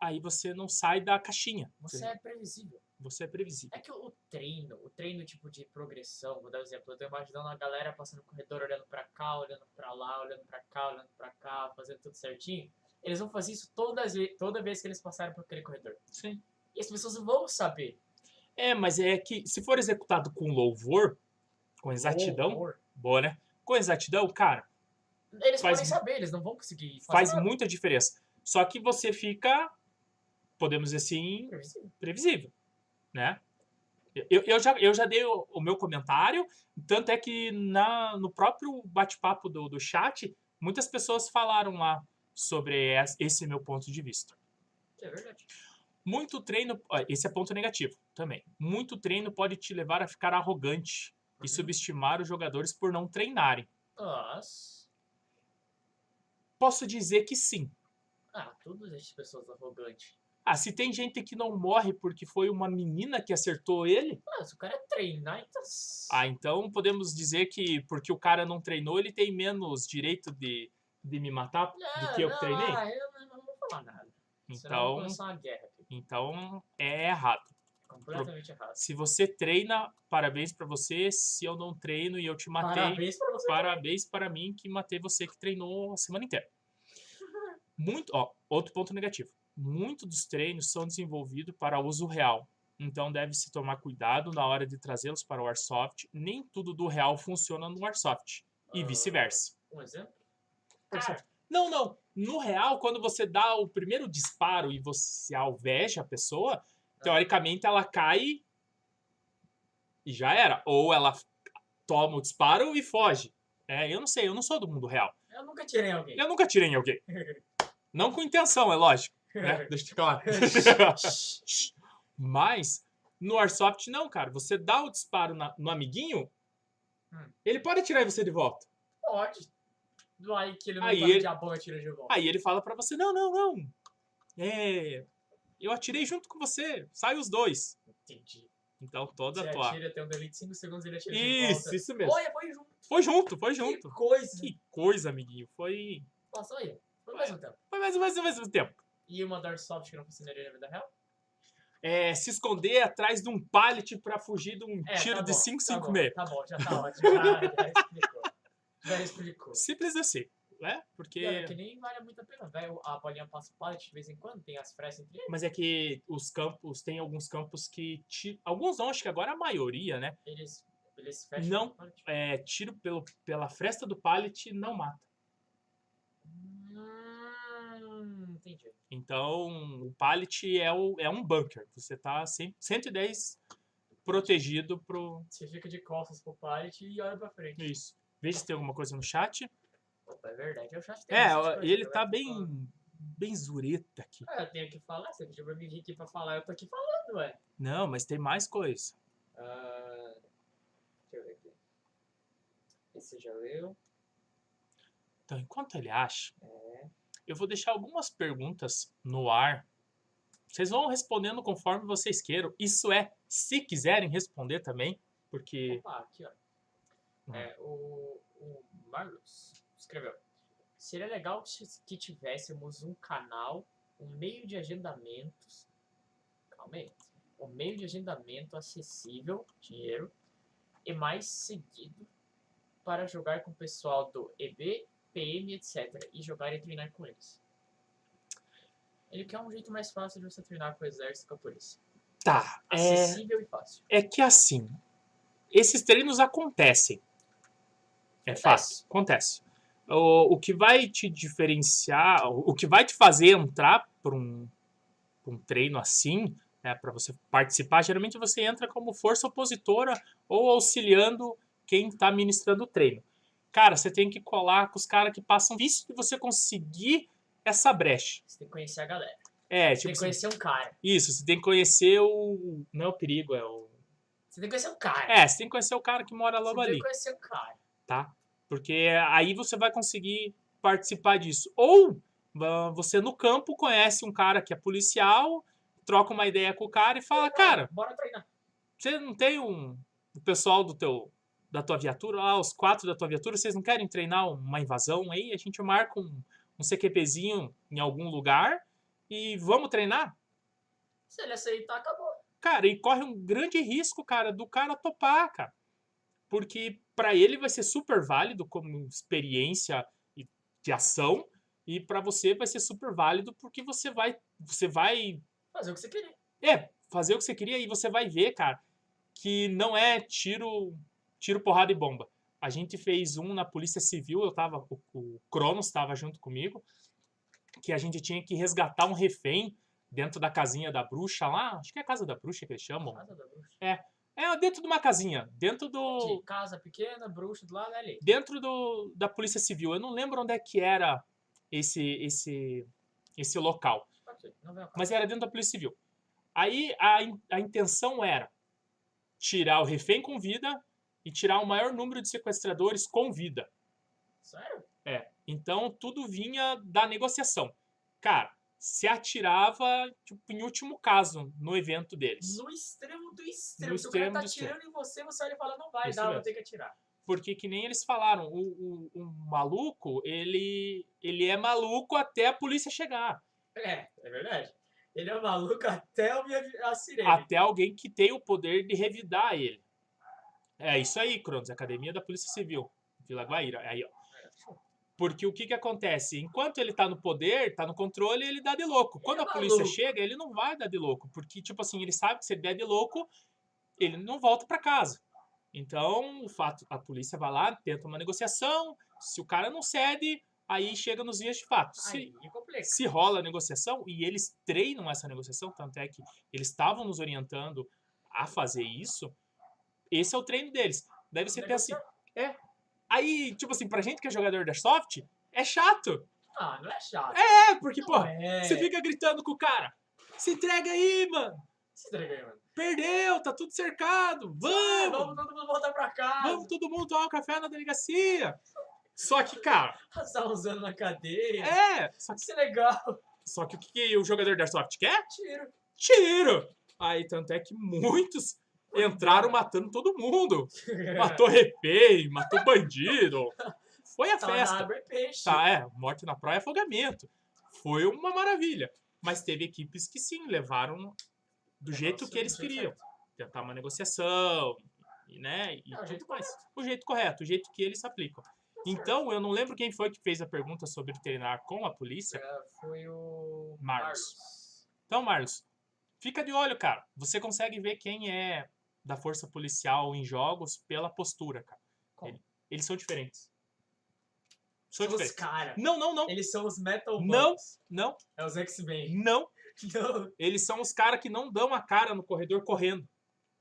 Speaker 1: Aí você não sai da caixinha.
Speaker 2: Você é previsível.
Speaker 1: Você é previsível.
Speaker 2: É que o treino, o treino tipo de progressão, vou dar um exemplo, eu tô imaginando a galera passando no corredor, olhando pra cá, olhando pra lá, olhando pra cá, olhando pra cá, fazendo tudo certinho. Eles vão fazer isso todas, toda vez que eles passarem por aquele corredor.
Speaker 1: Sim.
Speaker 2: E as pessoas vão saber.
Speaker 1: É, mas é que se for executado com louvor, com exatidão,
Speaker 2: Horror.
Speaker 1: boa, né? Com exatidão, cara,
Speaker 2: Eles
Speaker 1: Faz
Speaker 2: podem saber, eles não vão conseguir fazer
Speaker 1: faz
Speaker 2: nada.
Speaker 1: muita diferença. Só que você fica, podemos dizer assim,
Speaker 2: Previsível.
Speaker 1: previsível, né? Eu, eu, já, eu já dei o, o meu comentário, tanto é que na, no próprio bate-papo do, do chat, muitas pessoas falaram lá sobre es- esse meu ponto de vista.
Speaker 2: É verdade.
Speaker 1: Muito treino, esse é ponto negativo também. Muito treino pode te levar a ficar arrogante e
Speaker 2: Uhum.
Speaker 1: subestimar os jogadores por não treinarem.
Speaker 2: Nossa.
Speaker 1: Posso dizer que sim.
Speaker 2: Ah, todas as pessoas arrogantes.
Speaker 1: Ah, se tem gente que não morre porque foi uma menina que acertou ele,
Speaker 2: Ah, se o cara treinar, então.
Speaker 1: ah, então podemos dizer que porque o cara não treinou, ele tem menos direito de, de me matar do que eu que treinei?
Speaker 2: Ah, eu não, não vou falar nada. Senão eu vou
Speaker 1: Então,
Speaker 2: começar uma guerra.
Speaker 1: Então é errado.
Speaker 2: Completamente errado.
Speaker 1: Se você treina, parabéns pra você. Se eu não treino e eu te matei,
Speaker 2: Parabéns pra você.
Speaker 1: parabéns para mim que matei você que treinou a semana inteira. Muito, ó, outro ponto negativo. Muitos dos treinos são desenvolvidos para uso real. Então deve-se tomar cuidado na hora de trazê-los para o Airsoft. Nem tudo do real funciona no Airsoft. E
Speaker 2: Ah,
Speaker 1: vice-versa.
Speaker 2: Um exemplo?
Speaker 1: Cara, Não, não. No real, quando você dá o primeiro disparo e você alveja a pessoa, teoricamente ela cai e já era. Ou ela toma o disparo e foge. É, eu não sei, eu não sou do mundo real.
Speaker 2: Eu nunca tirei alguém.
Speaker 1: Eu nunca tirei em alguém. Não com intenção, é lógico. Né? Deixa eu claro. Mas, no Airsoft, não, cara. Você dá o disparo na- no amiguinho,
Speaker 2: Hum.
Speaker 1: ele pode atirar você de volta.
Speaker 2: Pode. Aí que ele não
Speaker 1: Aí
Speaker 2: tá
Speaker 1: ele-
Speaker 2: de bom atira de volta.
Speaker 1: Aí ele fala pra você: não, não, não. É. Eu atirei junto com você. Sai os dois.
Speaker 2: Entendi.
Speaker 1: Então toda
Speaker 2: Você
Speaker 1: a tua.
Speaker 2: atira, tem um delay de 5 segundos, ele atira de
Speaker 1: Isso,
Speaker 2: volta.
Speaker 1: isso mesmo.
Speaker 2: Olha, foi junto.
Speaker 1: Foi junto, foi
Speaker 2: Que
Speaker 1: junto.
Speaker 2: coisa.
Speaker 1: Que coisa, amiguinho. Foi.
Speaker 2: Nossa, olha. Foi mais um tempo.
Speaker 1: Foi mais, mais, mais um tempo.
Speaker 2: E uma Dark Soft que não funcionaria na vida real?
Speaker 1: É, se esconder atrás de um pallet pra fugir de um
Speaker 2: É,
Speaker 1: tiro
Speaker 2: tá
Speaker 1: de
Speaker 2: bom,
Speaker 1: 556.
Speaker 2: Tá bom, tá bom, já tá ótimo. Já, já explicou. Já explicou.
Speaker 1: Simples assim, né? Porque.
Speaker 2: Olha, que nem vale muito a pena, velho. A bolinha passa o pallet de vez em quando, tem as frestas entre eles.
Speaker 1: Mas é que os campos, tem alguns campos que. ti- Alguns não, acho que agora a maioria, né?
Speaker 2: Eles, eles fecham
Speaker 1: Não. É, tiro pelo, pela fresta do pallet não mata.
Speaker 2: Entendi.
Speaker 1: Então, o pallet é, o, é um bunker. Você tá 100, 110 protegido pro.
Speaker 2: Você fica de costas pro pallet e olha pra frente.
Speaker 1: Isso. Veja se tem alguma coisa no chat.
Speaker 2: Opa, é verdade. Tem
Speaker 1: É,
Speaker 2: essas
Speaker 1: ó,
Speaker 2: coisas,
Speaker 1: ele
Speaker 2: eu
Speaker 1: tá bem. bem zureta aqui.
Speaker 2: Ah, eu tenho que falar. Você pediu pra mim vir aqui pra falar. Eu tô aqui falando, ué.
Speaker 1: Não, mas tem mais coisa.
Speaker 2: Ah, deixa eu ver aqui. Esse já leu.
Speaker 1: Então, enquanto ele acha,
Speaker 2: É.
Speaker 1: eu vou deixar algumas perguntas no ar. Vocês vão respondendo conforme vocês queiram. Isso é, se quiserem responder também, porque.
Speaker 2: Opa, aqui, ó.
Speaker 1: Hum.
Speaker 2: É, o, o Marlos escreveu. Seria legal que tivéssemos um canal, um meio de agendamentos. Calma aí. Um meio de agendamento acessível, dinheiro, e mais seguido para jogar com o pessoal do EB, PM, etc. E jogar e treinar com eles. Ele quer um jeito mais fácil de você treinar com o exército e com a polícia.
Speaker 1: Tá. É,
Speaker 2: Acessível e fácil.
Speaker 1: é que assim. Esses treinos acontecem. É fato. Acontece. O, o que vai te diferenciar, o o que vai te fazer entrar para um, pra um treino assim, né, para você participar, geralmente você entra como força opositora ou auxiliando quem está ministrando o treino. Cara, você tem que colar com os caras que passam visto de você conseguir essa brecha.
Speaker 2: Você tem que conhecer a galera.
Speaker 1: É,
Speaker 2: Você
Speaker 1: tipo
Speaker 2: tem que
Speaker 1: assim,
Speaker 2: conhecer um cara.
Speaker 1: isso, você tem que conhecer o. Não é o perigo, é o.
Speaker 2: Você tem que conhecer um cara.
Speaker 1: É, você tem que conhecer o cara que mora logo
Speaker 2: Você tem
Speaker 1: ali.
Speaker 2: que conhecer um cara.
Speaker 1: Tá? Porque aí você vai conseguir participar disso. Ou ah, você no campo conhece um cara que é policial, troca uma ideia com o cara e fala, cara,
Speaker 2: Bora treinar.
Speaker 1: você não tem um o pessoal do teu da tua viatura, lá os quatro da tua viatura, vocês não querem treinar uma invasão aí? A gente marca um, um CQPzinho em algum lugar e vamos treinar?
Speaker 2: Se ele aceitar, acabou.
Speaker 1: Cara, e corre um grande risco, cara, do cara topar, cara. Porque pra ele vai ser super válido como experiência de ação e pra você vai ser super válido porque você vai você vai
Speaker 2: Fazer o que você queria.
Speaker 1: é, fazer o que você queria e você vai ver, cara, que não é tiro tiro porrada e bomba. A gente fez um na Polícia Civil, eu tava o, o Cronos estava junto comigo, que a gente tinha que resgatar um refém dentro da casinha da bruxa lá, acho que é a casa da bruxa que eles chamam.
Speaker 2: Casa da bruxa.
Speaker 1: É, dentro de uma casinha, dentro do
Speaker 2: De casa pequena, bruxa do lado é ali.
Speaker 1: dentro do, da Polícia Civil. Eu não lembro onde é que era esse esse esse local, mas era dentro da Polícia Civil. Aí a, a intenção era tirar o refém com vida e tirar o maior número de sequestradores com vida.
Speaker 2: Sério?
Speaker 1: É. Então tudo vinha da negociação. Cara, se atirava tipo, em último caso no evento deles.
Speaker 2: No extremo do extremo.
Speaker 1: No
Speaker 2: Se o cara
Speaker 1: extremo
Speaker 2: tá
Speaker 1: do extremo.
Speaker 2: atirando em você, você olha e fala, não vai
Speaker 1: Isso
Speaker 2: dar, vou
Speaker 1: mesmo.
Speaker 2: ter que atirar.
Speaker 1: Porque que nem eles falaram, o, o, o maluco, ele, ele é maluco até a polícia chegar.
Speaker 2: É, é verdade. Ele é maluco até a sirene.
Speaker 1: Até alguém que tem o poder de revidar ele. É isso aí, Cronos, Academia da Polícia Civil, Vila Guaíra. Aí, ó. Porque o que que acontece? Enquanto ele tá no poder, tá no controle, ele dá de louco. Quando a
Speaker 2: é
Speaker 1: polícia chega, ele não vai dar de louco. Porque, tipo assim, ele sabe que se ele der de louco, ele não volta pra casa. Então, o fato, a polícia vai lá, tenta uma negociação. Se o cara não cede, aí chega nos dias de fato. Se,
Speaker 2: complica.
Speaker 1: se rola a negociação e eles treinam essa negociação, tanto é que eles estavam nos orientando a fazer isso, esse é o treino deles. Você pensa assim, é. Aí, tipo assim, pra gente que é jogador da soft, é chato.
Speaker 2: Ah, não é chato.
Speaker 1: É, porque, pô,
Speaker 2: é.
Speaker 1: você fica gritando com o cara. Se entrega aí, mano.
Speaker 2: Se entrega aí, mano.
Speaker 1: Perdeu, tá tudo cercado.
Speaker 2: Ah,
Speaker 1: Vamos!
Speaker 2: Vamos todo mundo voltar pra casa.
Speaker 1: Vamos todo mundo tomar um café na delegacia. Só que, cara,
Speaker 2: Passar uns anos na cadeia.
Speaker 1: é. Só que,
Speaker 2: Isso é legal.
Speaker 1: só que o que que o jogador da Airsoft quer?
Speaker 2: Tiro.
Speaker 1: Tiro! Aí, tanto é que muitos entraram matando todo mundo. Matou refém, matou bandido. Foi a
Speaker 2: Tá
Speaker 1: festa.
Speaker 2: é.
Speaker 1: Tá, é, morte na praia, afogamento. Foi uma maravilha. Mas teve equipes que sim, levaram do jeito que eles queriam. Tentar uma negociação, e, né? E
Speaker 2: É, o jeito
Speaker 1: mais. O jeito correto, o jeito que eles aplicam. Então, eu não lembro quem foi que fez a pergunta sobre treinar com a polícia.
Speaker 2: É, Foi o.
Speaker 1: Marlos. Então, Marlos, fica de olho, cara. Você consegue ver quem é da força policial em jogos pela postura, cara. Ele- eles são diferentes. São
Speaker 2: São os caras.
Speaker 1: Não, não, não.
Speaker 2: Eles são os Metal
Speaker 1: Não.
Speaker 2: Monks.
Speaker 1: Não,
Speaker 2: É os X-Men.
Speaker 1: não.
Speaker 2: Não.
Speaker 1: Eles são os caras que não dão a cara no corredor correndo.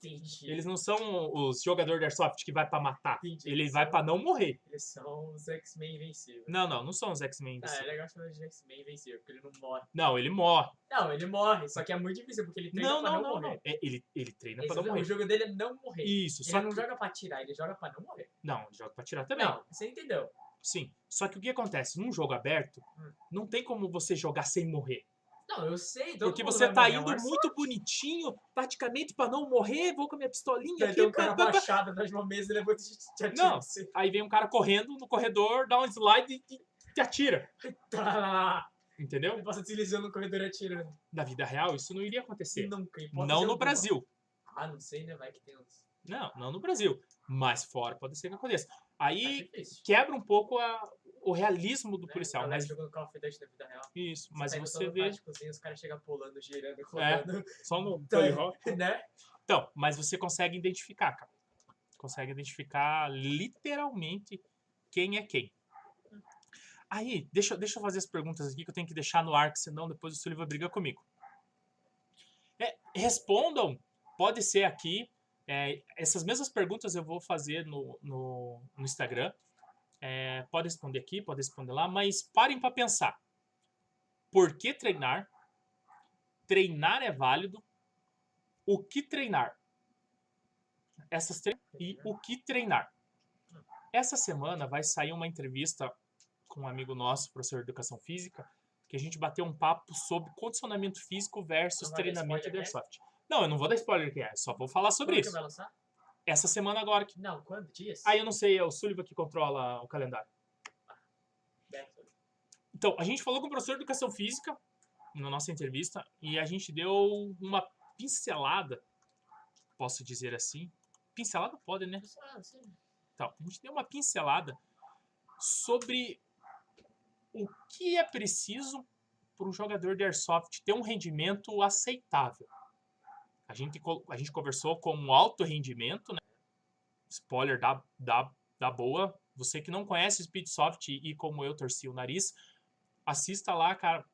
Speaker 2: Entendi.
Speaker 1: Eles não são os jogadores de Airsoft que vai pra matar.
Speaker 2: Entendi.
Speaker 1: Ele
Speaker 2: Eles
Speaker 1: vai pra não morrer.
Speaker 2: Eles são os X-Men invencíveis.
Speaker 1: Não, não, não são os X-Men.
Speaker 2: Ah, é legal chamar de X-Men invencível, porque ele não morre.
Speaker 1: Não, ele morre.
Speaker 2: Não, ele morre, só que é muito difícil, porque ele treina
Speaker 1: Não,
Speaker 2: pra
Speaker 1: não,
Speaker 2: não, morrer.
Speaker 1: não. É, ele, ele treina
Speaker 2: Esse-
Speaker 1: pra não
Speaker 2: o
Speaker 1: morrer.
Speaker 2: jogo dele é não morrer.
Speaker 1: Isso,
Speaker 2: Ele
Speaker 1: só
Speaker 2: não
Speaker 1: que...
Speaker 2: joga pra atirar, ele joga pra não morrer.
Speaker 1: Não, ele joga pra tirar também.
Speaker 2: Não, você entendeu.
Speaker 1: Sim. Só que o que acontece? Num jogo aberto,
Speaker 2: Hum.
Speaker 1: não tem como você jogar sem morrer.
Speaker 2: Não, eu sei. todo
Speaker 1: Porque você tá
Speaker 2: é
Speaker 1: indo muito bonitinho, taticamente, pra não morrer, vou com a minha pistolinha
Speaker 2: Vai
Speaker 1: aqui.
Speaker 2: ter um cara
Speaker 1: pá,
Speaker 2: baixado atrás de uma mesa e levanta e te.
Speaker 1: Não.
Speaker 2: você.
Speaker 1: Aí vem um cara correndo no corredor, dá um slide e te atira.
Speaker 2: Tá.
Speaker 1: Entendeu?
Speaker 2: Ele passa deslizando no corredor e atirando.
Speaker 1: Na vida real, isso não iria acontecer.
Speaker 2: Nunca.
Speaker 1: Não no
Speaker 2: alguma.
Speaker 1: Brasil.
Speaker 2: Ah, não sei, né? Vai que tem uns.
Speaker 1: Não, não no Brasil. Mas fora pode ser que aconteça. Aí
Speaker 2: difícil.
Speaker 1: quebra um pouco a- o realismo do
Speaker 2: né?
Speaker 1: policial. Mas
Speaker 2: jogando Call of Duty na vida real.
Speaker 1: isso, mas
Speaker 2: Pega
Speaker 1: você vê
Speaker 2: táticozinho, Os caras chegam pulando, girando,
Speaker 1: É.
Speaker 2: rodando.
Speaker 1: só no
Speaker 2: Então, né?
Speaker 1: Então, mas você consegue identificar, cara. Consegue identificar literalmente quem é quem. Aí, deixa, deixa eu fazer as perguntas aqui que eu tenho que deixar no ar, que senão depois o Sullivan briga comigo. É, respondam, pode ser aqui. é, essas mesmas perguntas eu vou fazer no, no, no Instagram. É, pode responder aqui, pode responder lá, mas parem para pensar. Por que treinar? Treinar é válido? O que treinar? Essas três e o que treinar. Essa semana vai sair uma entrevista com um amigo nosso, professor de educação física, que a gente bateu um papo sobre condicionamento físico versus treinamento de airsoft. Não, eu não vou dar spoiler que é, só vou falar sobre
Speaker 2: que
Speaker 1: isso.
Speaker 2: vai lançar?
Speaker 1: Essa semana agora. que-
Speaker 2: Não, quando? Dias?
Speaker 1: Aí eu não sei, é o Sullivan que controla o calendário. Então, a gente falou com o professor de educação física na nossa entrevista e a gente deu uma pincelada, posso dizer assim. Pincelada pode, né?
Speaker 2: Ah, sim.
Speaker 1: Então, a gente deu uma pincelada sobre o que é preciso para um jogador de airsoft ter um rendimento aceitável. A gente, a gente conversou com um alto rendimento, né? Spoiler da, da, da boa. Você que não conhece o Speedsoft e, e como eu torci o nariz, assista lá, cara.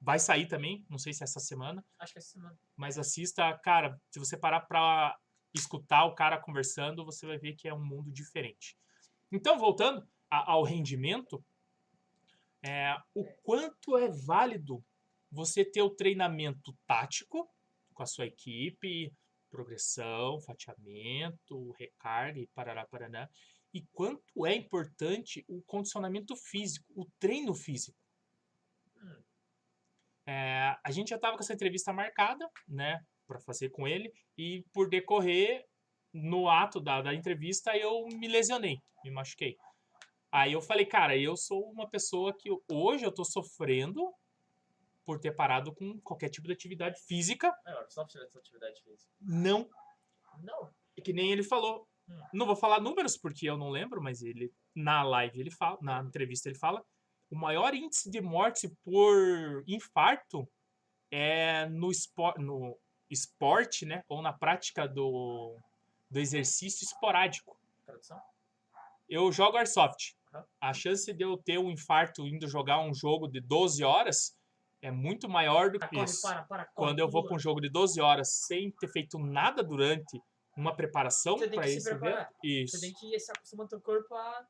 Speaker 1: Vai sair também, não sei se é essa semana
Speaker 2: Acho que essa semana.
Speaker 1: mas assista, cara, se você parar pra escutar o cara conversando, você vai ver que é um mundo diferente. Então, voltando a- ao rendimento, é, o quanto é válido você ter o treinamento tático com a sua equipe, progressão, fatiamento, recarga e parará, paraná, e quanto é importante o condicionamento físico, o treino físico.
Speaker 2: Hum.
Speaker 1: É, a gente já estava com essa entrevista marcada, né, para fazer com ele, e por decorrer, no ato da, da entrevista, eu me lesionei, me machuquei. Aí eu falei, cara, eu sou uma pessoa que hoje eu tô sofrendo por ter parado com qualquer tipo de atividade física.
Speaker 2: É, o Airsoft é essa atividade física.
Speaker 1: Não,
Speaker 2: Não.
Speaker 1: é que nem ele falou.
Speaker 2: Hum.
Speaker 1: Não vou falar números porque eu não lembro, mas ele na live ele fala, na entrevista ele fala, o maior índice de morte por infarto é no, espor, no esporte, né, ou na prática do, do exercício esporádico.
Speaker 2: Tradução?
Speaker 1: Eu jogo airsoft. A chance de eu ter um infarto indo jogar um jogo de 12 horas é muito maior do que isso.
Speaker 2: para, para.
Speaker 1: Quando eu vou para um jogo de 12 horas sem ter feito nada durante uma preparação para esse evento, isso.
Speaker 2: Você tem que ir se acostumando teu corpo a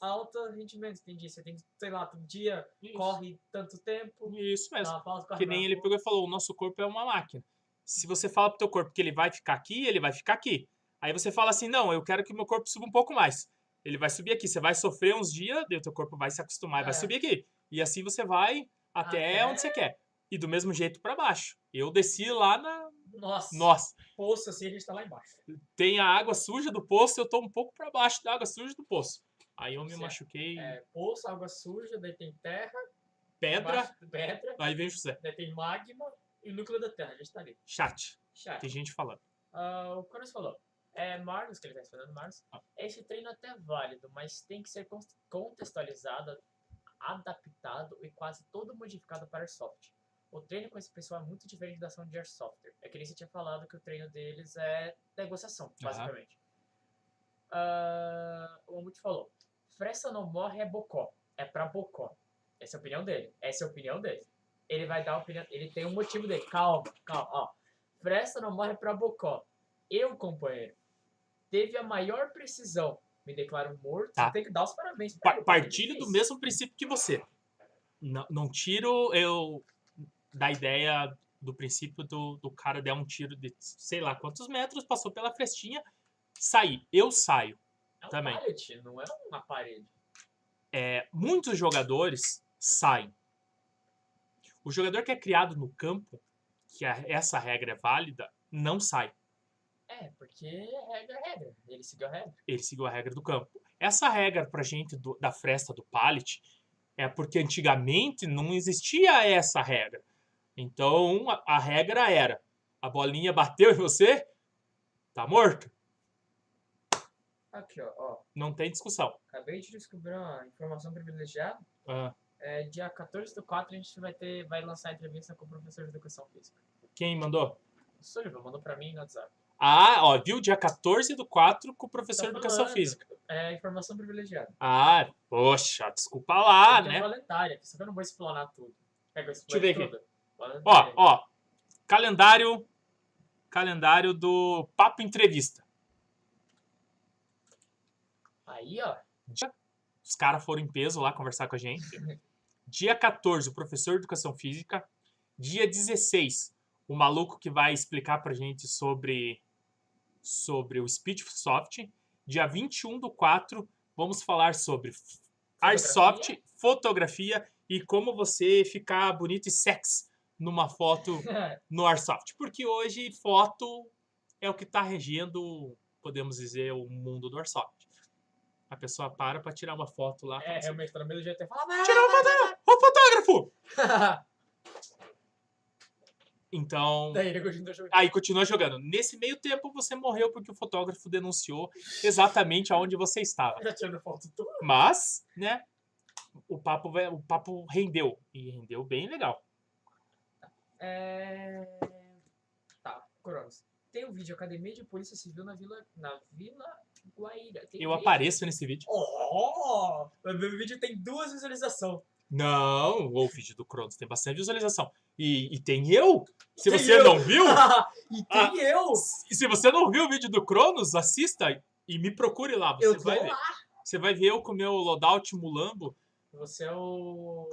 Speaker 2: alto rendimento, entendi. Você tem que, sei lá, todo dia
Speaker 1: Isso.
Speaker 2: corre tanto tempo,
Speaker 1: Isso mesmo.
Speaker 2: pausa,
Speaker 1: Que nem ele pegou e falou, o nosso corpo é uma máquina. Se você fala pro teu corpo que ele vai ficar aqui, ele vai ficar aqui. Aí você fala assim, não, eu quero que meu corpo suba um pouco mais. Ele vai subir aqui. Você vai sofrer uns dias, o teu corpo vai se acostumar e vai
Speaker 2: É.
Speaker 1: subir aqui. E assim você vai até,
Speaker 2: Até-
Speaker 1: onde você quer. E do mesmo jeito para baixo. Eu desci lá na...
Speaker 2: Nossa,
Speaker 1: Nossa,
Speaker 2: poço assim, a gente tá lá embaixo.
Speaker 1: tem a água suja do poço, eu tô um pouco para baixo da água suja do poço. Aí eu me
Speaker 2: Certo.
Speaker 1: machuquei.
Speaker 2: É, poço, água suja, daí tem terra,
Speaker 1: Pedra,
Speaker 2: pedra,
Speaker 1: aí vem o José.
Speaker 2: daí tem magma e o núcleo da terra, a gente tá ali.
Speaker 1: Chat.
Speaker 2: Chato.
Speaker 1: Tem gente falando.
Speaker 2: Ah, o Cronos falou. É, Marlos, que ele tá respondendo Marlos.
Speaker 1: Ah.
Speaker 2: Esse treino é até válido, mas tem que ser con- contextualizado, adaptado e quase todo modificado para Airsoft. O treino com esse pessoal é muito diferente da ação de Airsoftware. É que nem você tinha falado que o treino deles é negociação, basicamente. Ah, o Mamute falou. Fresta não morre é bocó. é pra Bocó. Essa é a opinião dele. Essa é a opinião dele. Ele vai dar a opinião. Ele tem um motivo dele. Calma, calma. Ó. Fresta não morre pra Bocó. Eu, companheiro, teve a maior precisão. Me declaro morto.
Speaker 1: Tá.
Speaker 2: Você tem que dar os parabéns
Speaker 1: Pa- Partilho do mesmo princípio que você. Não, não tiro eu da ideia do princípio do, do cara der um tiro de sei lá quantos metros, passou pela frestinha, sair. Eu saio.
Speaker 2: É um
Speaker 1: também.
Speaker 2: pallet, não é uma parede.
Speaker 1: É, muitos jogadores saem. O jogador que é criado no campo, que a- essa regra é válida, não sai.
Speaker 2: É, porque regra é regra. Ele seguiu a regra.
Speaker 1: Ele seguiu a regra do campo. Essa regra pra gente do- da fresta do pallet é porque antigamente não existia essa regra. Então a, a regra era: a bolinha bateu em você, tá morto.
Speaker 2: Aqui, ó, ó.
Speaker 1: Não tem discussão.
Speaker 2: Acabei de descobrir uma informação privilegiada.
Speaker 1: Ah,
Speaker 2: É, dia 14 do 4 a gente vai, ter, vai lançar a entrevista com o professor de educação física.
Speaker 1: quem mandou?
Speaker 2: O Sullivan mandou pra mim no WhatsApp.
Speaker 1: Ah, ó, viu? Dia 14 do 4 com o professor de
Speaker 2: Tá
Speaker 1: educação
Speaker 2: falando.
Speaker 1: física.
Speaker 2: É informação privilegiada.
Speaker 1: Ah, poxa, desculpa lá,
Speaker 2: Porque é
Speaker 1: né?
Speaker 2: voluntária, só que eu não vou explanar tudo. Eu
Speaker 1: Deixa eu ver aqui. Ó, ó, calendário calendário do Papo Entrevista.
Speaker 2: Aí, ó.
Speaker 1: Os caras foram em peso lá conversar com a gente. Dia 14, o professor de educação física. Dia 16, o maluco que vai explicar pra gente sobre, sobre o Speedsoft. Dia 21 do 4, vamos falar sobre Airsoft, fotografia e como você ficar bonito e sexy numa foto no Airsoft. Porque hoje foto é o que está regendo, podemos dizer, o mundo do Airsoft. A pessoa para para tirar uma foto lá.
Speaker 2: é,
Speaker 1: assim,
Speaker 2: realmente, tá no meio do vai,
Speaker 1: uma foto! Ô fotógrafo! Então,
Speaker 2: Daí ele continua jogando.
Speaker 1: aí continua jogando. Nesse meio tempo você morreu porque o fotógrafo denunciou exatamente aonde você estava.
Speaker 2: Já tirando foto tua.
Speaker 1: Mas, né, o papo, o papo rendeu. E rendeu bem legal.
Speaker 2: É... Tá, Cronos. Tem um vídeo Academia de Polícia Civil na Vila, na Vila Guaíra. Tem
Speaker 1: Eu
Speaker 2: vídeo.
Speaker 1: apareço nesse vídeo.
Speaker 2: Oh! O meu vídeo tem duas visualizações.
Speaker 1: Não, o vídeo do Cronos tem bastante visualização. E, e tem eu? Se
Speaker 2: Tem
Speaker 1: você
Speaker 2: eu.
Speaker 1: não viu,
Speaker 2: e tem eu!
Speaker 1: e se você não viu o vídeo do Cronos, assista e me procure lá. Você
Speaker 2: Eu
Speaker 1: vai ver. Você vai ver eu com o meu loadout mulambo.
Speaker 2: Você é o.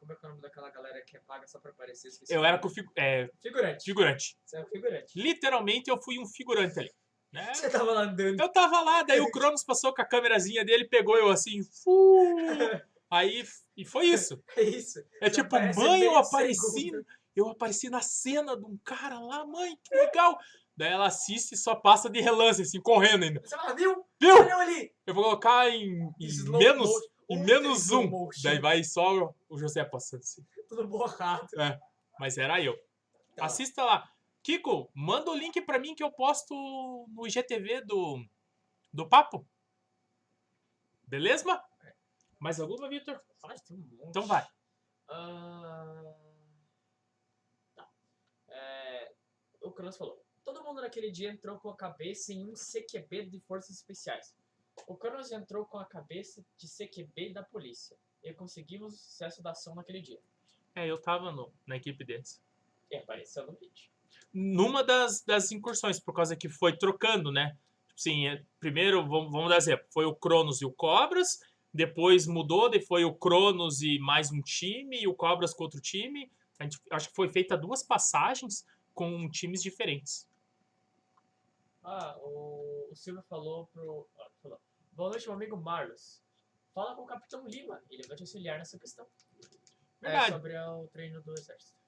Speaker 2: Como é que é o nome daquela galera que paga só pra aparecer?
Speaker 1: Eu era com figu- é,
Speaker 2: Figurante.
Speaker 1: figurante.
Speaker 2: Você é um figurante.
Speaker 1: Literalmente eu fui um figurante ali. Né?
Speaker 2: Você tava lá andando.
Speaker 1: Eu tava lá, daí o Cronos passou com a câmerazinha dele, pegou eu assim, fu, aí e foi isso.
Speaker 2: É isso.
Speaker 1: É tipo, mãe, eu apareci,
Speaker 2: segundo.
Speaker 1: eu apareci na cena de um cara lá, mãe, que legal. Daí ela assiste e só passa de relance, assim, correndo ainda.
Speaker 2: Você fala, viu?
Speaker 1: Viu?
Speaker 2: Olha ali!
Speaker 1: Eu vou colocar em, em menos,
Speaker 2: motion,
Speaker 1: em menos zoom.
Speaker 2: motion.
Speaker 1: Daí vai só o José passando assim.
Speaker 2: Tudo borrado.
Speaker 1: Mas era eu.
Speaker 2: Tá.
Speaker 1: Assista lá. Kiko, manda o link pra mim que eu posto no IGTV do, do papo. Beleza? Mais alguma, Vitor?
Speaker 2: Faz, tem um monte.
Speaker 1: Então vai.
Speaker 2: Ah, Tá. É, O Cronos falou. Todo mundo naquele dia entrou com a cabeça em um CQB de forças especiais. O Cronos entrou com a cabeça de CQB da polícia. E conseguimos o sucesso da ação naquele dia.
Speaker 1: É, eu tava no, na equipe deles.
Speaker 2: E apareceu no vídeo.
Speaker 1: Numa das, das incursões, por causa que foi trocando, né? Sim, é, primeiro, vamos, vamos dar exemplo, foi o Cronos e o Cobras, depois mudou, daí foi o Cronos e mais um time, e o Cobras com outro time. A gente, acho que foi feita duas passagens com times diferentes.
Speaker 2: Ah, o, o Silvio falou pro. ó, falou, Boa noite, meu amigo Marlos. Fala com o Capitão Lima, ele vai te auxiliar nessa questão. É
Speaker 1: Verdade.
Speaker 2: sobre o treino do exército.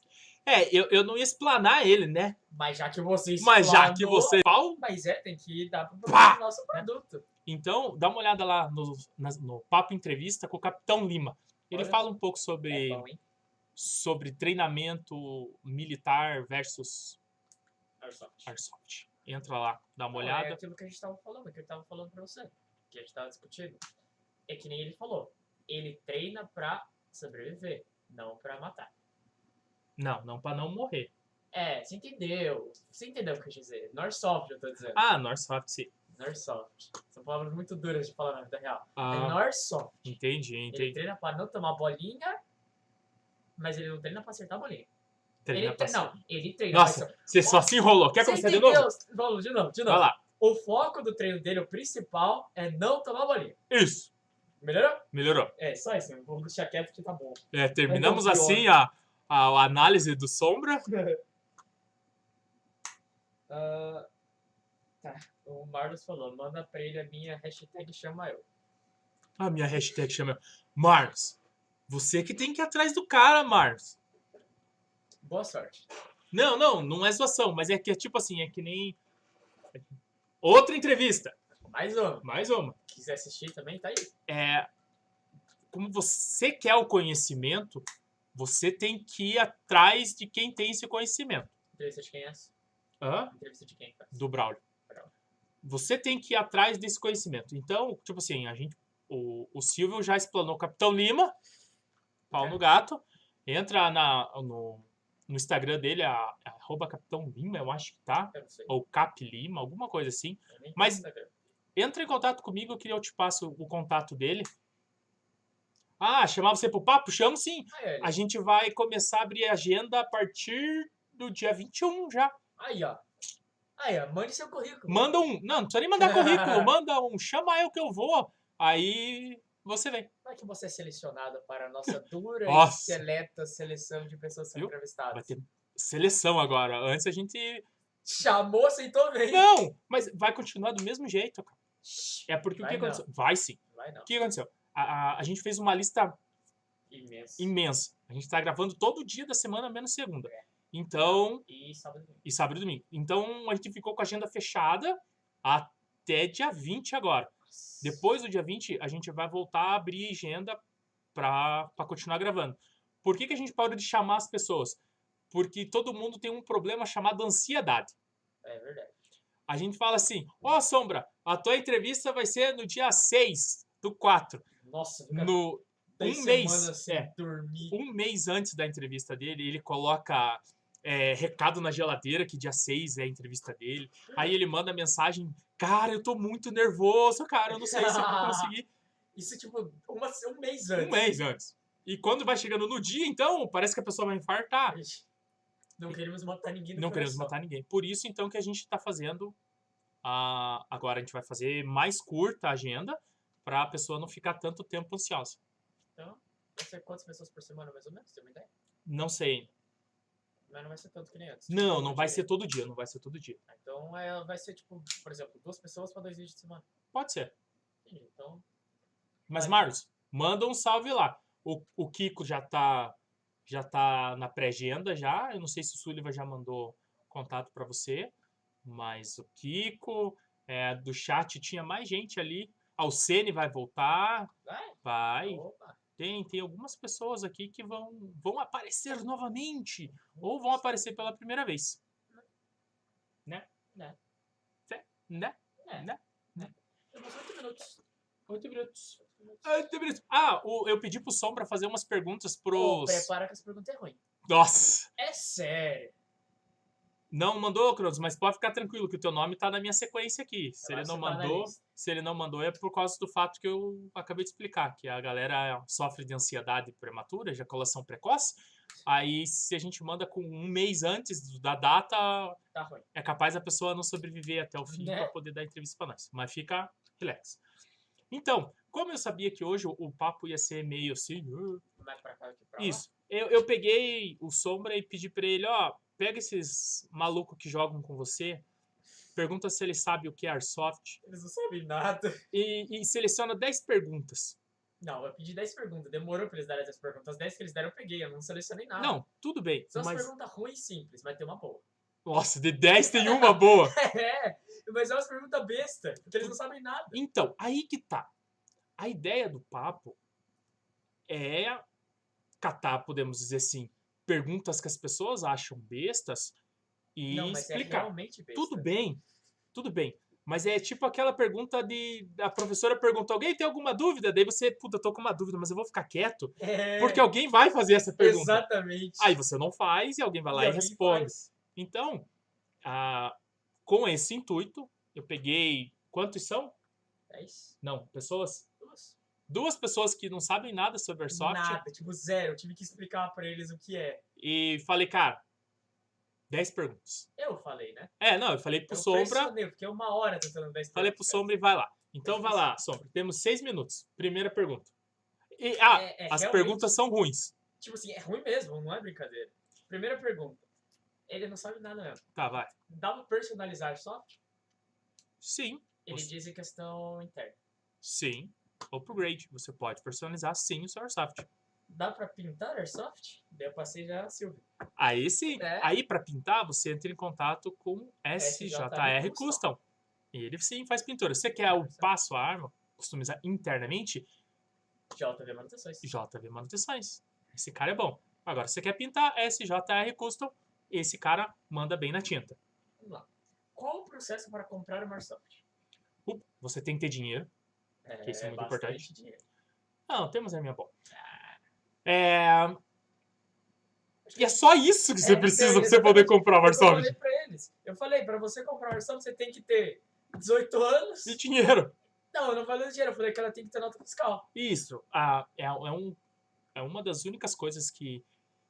Speaker 1: É, eu, eu não ia explanar ele, né?
Speaker 2: Mas já que você
Speaker 1: Mas já que
Speaker 2: explanou-
Speaker 1: você.
Speaker 2: Mas é, tem que dar pro
Speaker 1: Pá!
Speaker 2: nosso produto.
Speaker 1: Então, dá uma olhada lá no, na- no Papo Entrevista com o Capitão Lima. Ele
Speaker 2: Olha.
Speaker 1: fala um pouco
Speaker 2: É
Speaker 1: sobre,
Speaker 2: bom, hein?
Speaker 1: sobre treinamento militar versus
Speaker 2: Airsoft.
Speaker 1: Airsoft. Entra lá, dá uma
Speaker 2: Não,
Speaker 1: olhada.
Speaker 2: É aquilo que a gente tava falando, que eu tava falando pra você. Que a gente tava discutindo. É que nem ele falou. Ele treina pra sobreviver, não pra matar.
Speaker 1: Não, não pra não morrer.
Speaker 2: É, você entendeu. Você entendeu o que eu quis dizer. No Airsoft, eu tô dizendo.
Speaker 1: Ah, no Airsoft, sim.
Speaker 2: Norsoft. São palavras muito duras de falar na vida real. É
Speaker 1: Ah,
Speaker 2: Norsoft.
Speaker 1: entendi,
Speaker 2: Ele
Speaker 1: entendi.
Speaker 2: treina pra não tomar bolinha, mas ele não treina pra acertar a bolinha.
Speaker 1: Treina
Speaker 2: ele
Speaker 1: pra
Speaker 2: tre... Não, ele treina.
Speaker 1: Nossa,
Speaker 2: mas-
Speaker 1: você só se enrolou. Quer começar de novo?
Speaker 2: Vamos, de novo, de
Speaker 1: Vai
Speaker 2: novo.
Speaker 1: lá.
Speaker 2: O foco do treino dele, o principal, é não tomar bolinha.
Speaker 1: Isso.
Speaker 2: Melhorou?
Speaker 1: Melhorou.
Speaker 2: É, só isso. Vou deixar quieto que tá bom.
Speaker 1: É, terminamos
Speaker 2: pior.
Speaker 1: assim a, a, análise do Sombra.
Speaker 2: Ah, tá. O Marlos falou, manda pra ele a minha hashtag chama eu.
Speaker 1: A minha hashtag chama Marcos. Você que tem que ir atrás do cara, Marcos.
Speaker 2: Boa sorte.
Speaker 1: Não, não, não é zoação, mas é que é tipo assim, é que nem. Outra entrevista.
Speaker 2: Mais uma.
Speaker 1: Mais uma.
Speaker 2: Quiser assistir também, tá aí.
Speaker 1: É. Como você quer o conhecimento, você tem que ir atrás de quem tem esse conhecimento.
Speaker 2: Entrevista de quem é essa?
Speaker 1: Hã?
Speaker 2: Entrevista de quem, cara?
Speaker 1: Do Braulio. Você tem que ir atrás desse conhecimento. Então, tipo assim, a gente. O, o Silvio já explanou o Capitão Lima, pau no gato. Entra na, no, no Instagram dele, a, a arroba Capitão Lima, eu acho que tá. Ou Cap Lima, alguma coisa assim. Mas-. Entra em contato comigo que eu te passo o contato dele. Ah, chamar você pro papo? Chamo sim.
Speaker 2: Ah, é.
Speaker 1: A gente vai começar a abrir a agenda a partir do dia 21 já.
Speaker 2: Aí, ó. Aí, ó. Mande seu currículo.
Speaker 1: Manda um. Não, não precisa nem mandar currículo. Manda um. Chama eu que eu vou. Aí você vem.
Speaker 2: Como é que você é selecionado para a nossa dura
Speaker 1: Nossa.
Speaker 2: e seleta seleção de pessoas
Speaker 1: Viu?
Speaker 2: entrevistadas?
Speaker 1: Vai ter seleção agora. Antes a gente.
Speaker 2: Chamou, aceitou bem.
Speaker 1: Não, mas vai continuar do mesmo jeito, cara. É porque
Speaker 2: Vai
Speaker 1: o que
Speaker 2: não.
Speaker 1: aconteceu? Vai sim.
Speaker 2: Vai não.
Speaker 1: O que aconteceu? A, a, a gente fez uma lista
Speaker 2: Imenso.
Speaker 1: imensa. A gente tá gravando todo dia da semana, menos segunda.
Speaker 2: É.
Speaker 1: Então,
Speaker 2: E sábado e domingo.
Speaker 1: e sábado e domingo. Então, a gente ficou com a agenda fechada até dia 20 agora. Depois do dia 20, a gente vai voltar a abrir agenda para continuar gravando. Por que, que a gente parou de chamar as pessoas? Porque todo mundo tem um problema chamado ansiedade.
Speaker 2: É verdade.
Speaker 1: A gente fala assim: Ó, Sombra, a tua entrevista vai ser no dia 6 do 4.
Speaker 2: Nossa,
Speaker 1: No, um mês, é.
Speaker 2: dormir.
Speaker 1: um mês antes da entrevista dele, ele coloca é, recado na geladeira que dia 6 é a entrevista dele. Aí ele manda mensagem: Cara, eu tô muito nervoso, cara, eu não sei se eu vou conseguir.
Speaker 2: Isso, tipo, uma, um mês antes.
Speaker 1: Um mês antes. E quando vai chegando no dia, então, parece que a pessoa vai infartar.
Speaker 2: Não queremos matar ninguém
Speaker 1: Não queremos
Speaker 2: coração.
Speaker 1: matar ninguém. Por isso, então, que a gente tá fazendo. A... Agora a gente vai fazer mais curta a agenda para a pessoa não ficar tanto tempo ansiosa.
Speaker 2: Então, vai ser quantas pessoas por semana, mais ou menos? Tem uma ideia?
Speaker 1: Não sei.
Speaker 2: Mas não vai ser tanto que nem antes.
Speaker 1: Não, não vai ser todo dia, não vai ser todo dia.
Speaker 2: Então, é, vai ser, tipo, por exemplo, duas pessoas para dois vídeos de semana.
Speaker 1: Pode ser.
Speaker 2: Entendi. Então,
Speaker 1: Mas,
Speaker 2: Vai.
Speaker 1: Marlos, manda um salve lá. O, o Kiko já tá, já tá na pré-agenda já. Eu não sei se o Sullivan já mandou contato para você, mas o Kiko, é, do chat tinha mais gente ali. Ah, o Sene vai voltar,
Speaker 2: vai.
Speaker 1: vai. Tem, tem algumas pessoas aqui que vão, vão aparecer novamente ou vão aparecer pela primeira vez. Né?
Speaker 2: Né.
Speaker 1: Né?
Speaker 2: É.
Speaker 1: Né?
Speaker 2: Temos oito minutos.
Speaker 1: Oito minutos.
Speaker 2: Oito minutos.
Speaker 1: Oito minutos. Ah, o- eu pedi pro Som pra fazer umas perguntas pros.
Speaker 2: prepara que essa pergunta é ruim.
Speaker 1: Nossa!
Speaker 2: É sério.
Speaker 1: Não mandou, Cronos, mas pode ficar tranquilo que o teu nome tá na minha sequência aqui. Se ele não
Speaker 2: tá
Speaker 1: mandou. Se ele não mandou é por causa do fato que eu acabei de explicar, que a galera sofre de ansiedade prematura, ejaculação precoce. Aí se a gente manda com um mês antes da data,
Speaker 2: Tá ruim.
Speaker 1: é capaz a pessoa não sobreviver até o fim
Speaker 2: Né?
Speaker 1: para poder dar entrevista para nós. Mas fica relax. Então, como eu sabia que hoje o, papo ia ser meio assim, "Ah",
Speaker 2: Mais pra cá pra lá.
Speaker 1: isso. Eu, eu peguei o Sombra e pedi pra ele, ó, pega esses malucos que jogam com você, pergunta se ele sabe o que é Airsoft
Speaker 2: Eles não sabem nada.
Speaker 1: e, e seleciona 10 perguntas.
Speaker 2: Não, eu pedi 10 perguntas. Demorou pra eles darem essas perguntas. As 10 que eles deram eu peguei. Eu não selecionei nada.
Speaker 1: Não, tudo bem,
Speaker 2: São as
Speaker 1: mas...
Speaker 2: perguntas ruins e simples, mas tem uma boa.
Speaker 1: Nossa, de 10 tem uma boa.
Speaker 2: É, mas é umas perguntas besta, porque eles não sabem nada.
Speaker 1: Então, aí que tá. A ideia do papo é catar, podemos dizer assim, perguntas que as pessoas acham bestas e
Speaker 2: não, é
Speaker 1: explicar.
Speaker 2: realmente besta.
Speaker 1: Tudo bem, tudo bem. Mas é tipo aquela pergunta de. A professora pergunta: alguém tem alguma dúvida? Daí você, puta, tô com uma dúvida, mas eu vou ficar quieto.
Speaker 2: É,
Speaker 1: Porque alguém vai fazer essa pergunta.
Speaker 2: Exatamente.
Speaker 1: Aí você não faz e alguém vai lá e,
Speaker 2: alguém
Speaker 1: responde.
Speaker 2: faz.
Speaker 1: Então, ah, com esse intuito, eu peguei Quantos são?
Speaker 2: 10?
Speaker 1: Não, pessoas?
Speaker 2: Duas?
Speaker 1: Duas pessoas que não sabem nada sobre Airsoft.
Speaker 2: Nada, tipo zero. Eu tive que explicar pra eles o que é.
Speaker 1: E falei, cara, 10 perguntas.
Speaker 2: Eu falei, né?
Speaker 1: É, não, eu falei pro
Speaker 2: eu
Speaker 1: Sombra,
Speaker 2: pressionei, Fiquei uma hora tentando 10
Speaker 1: falei pro
Speaker 2: perguntas,
Speaker 1: Sombra e vai lá. Então vai lá, Sombra. Temos seis minutos. Primeira pergunta. E, ah,
Speaker 2: É- é
Speaker 1: as perguntas são ruins.
Speaker 2: Tipo assim, é ruim mesmo, não é brincadeira. Primeira pergunta. Ele não sabe nada mesmo.
Speaker 1: Tá, vai.
Speaker 2: Dá pra personalizar soft?
Speaker 1: Sim,
Speaker 2: Ele
Speaker 1: Você-
Speaker 2: diz em questão interna.
Speaker 1: sim. Upgrade. Você pode personalizar sim o seu Airsoft.
Speaker 2: Dá pra pintar Airsoft? Daí eu passei já a Silvia.
Speaker 1: Aí sim.
Speaker 2: É.
Speaker 1: Aí pra pintar, você entra em contato com SJR
Speaker 2: Custom.
Speaker 1: E ele sim faz pintura. Você quer o passo a arma, customizar internamente,
Speaker 2: JV Manutenções.
Speaker 1: JV Manutenções. Esse cara é bom. Agora, você quer pintar SJR Custom, esse cara manda bem na tinta.
Speaker 2: Vamos lá. Qual o processo para comprar uma Airsoft?
Speaker 1: Você tem que ter dinheiro.
Speaker 2: É,
Speaker 1: Que isso é muito importante.
Speaker 2: dinheiro.
Speaker 1: Não, temos a minha bola. É... E é só isso que você
Speaker 2: É,
Speaker 1: precisa
Speaker 2: é,
Speaker 1: pra você poder comprar o
Speaker 2: Eu
Speaker 1: Airsoft.
Speaker 2: falei pra eles. Eu falei, pra você comprar uma Airsoft, você tem que ter 18 anos.
Speaker 1: E dinheiro.
Speaker 2: Não, eu não falei do dinheiro. Eu falei que ela tem que ter nota fiscal.
Speaker 1: Isso. Ah, é, é, um, é uma das únicas coisas que,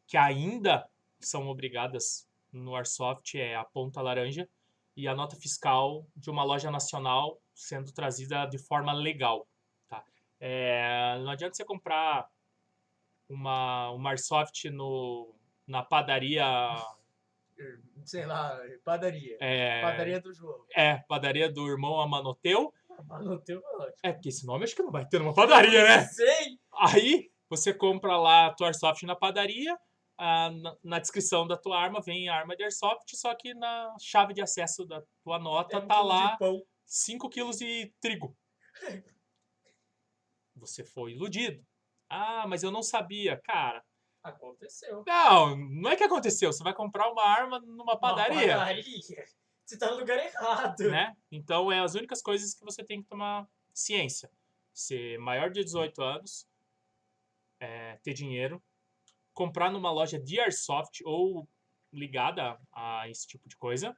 Speaker 1: que ainda são obrigadas no Airsoft é a ponta laranja e a nota fiscal de uma loja nacional sendo trazida de forma legal. Tá? É, não adianta você comprar uma, uma Airsoft no, na padaria.
Speaker 2: Sei lá, padaria.
Speaker 1: É,
Speaker 2: Padaria do João.
Speaker 1: é, padaria do irmão Amanoteu.
Speaker 2: O ótimo.
Speaker 1: É, porque esse nome acho que não vai ter numa padaria, né?
Speaker 2: Sei!
Speaker 1: Aí você compra lá a tua Airsoft na padaria, ah, na, na descrição da tua arma vem a arma de Airsoft, só que na chave de acesso da tua nota
Speaker 2: É um
Speaker 1: tá lá
Speaker 2: de pão.
Speaker 1: 5 quilos de trigo. Você foi iludido. Ah, mas eu não sabia. Cara,
Speaker 2: Aconteceu.
Speaker 1: não, não é que aconteceu. Você vai comprar uma arma numa
Speaker 2: Uma
Speaker 1: padaria,
Speaker 2: padaria. Você tá no lugar errado.
Speaker 1: né? Então, é as únicas coisas que você tem que tomar ciência. Ser maior de 18 anos, é, ter dinheiro, comprar numa loja de Airsoft ou ligada a esse tipo de coisa,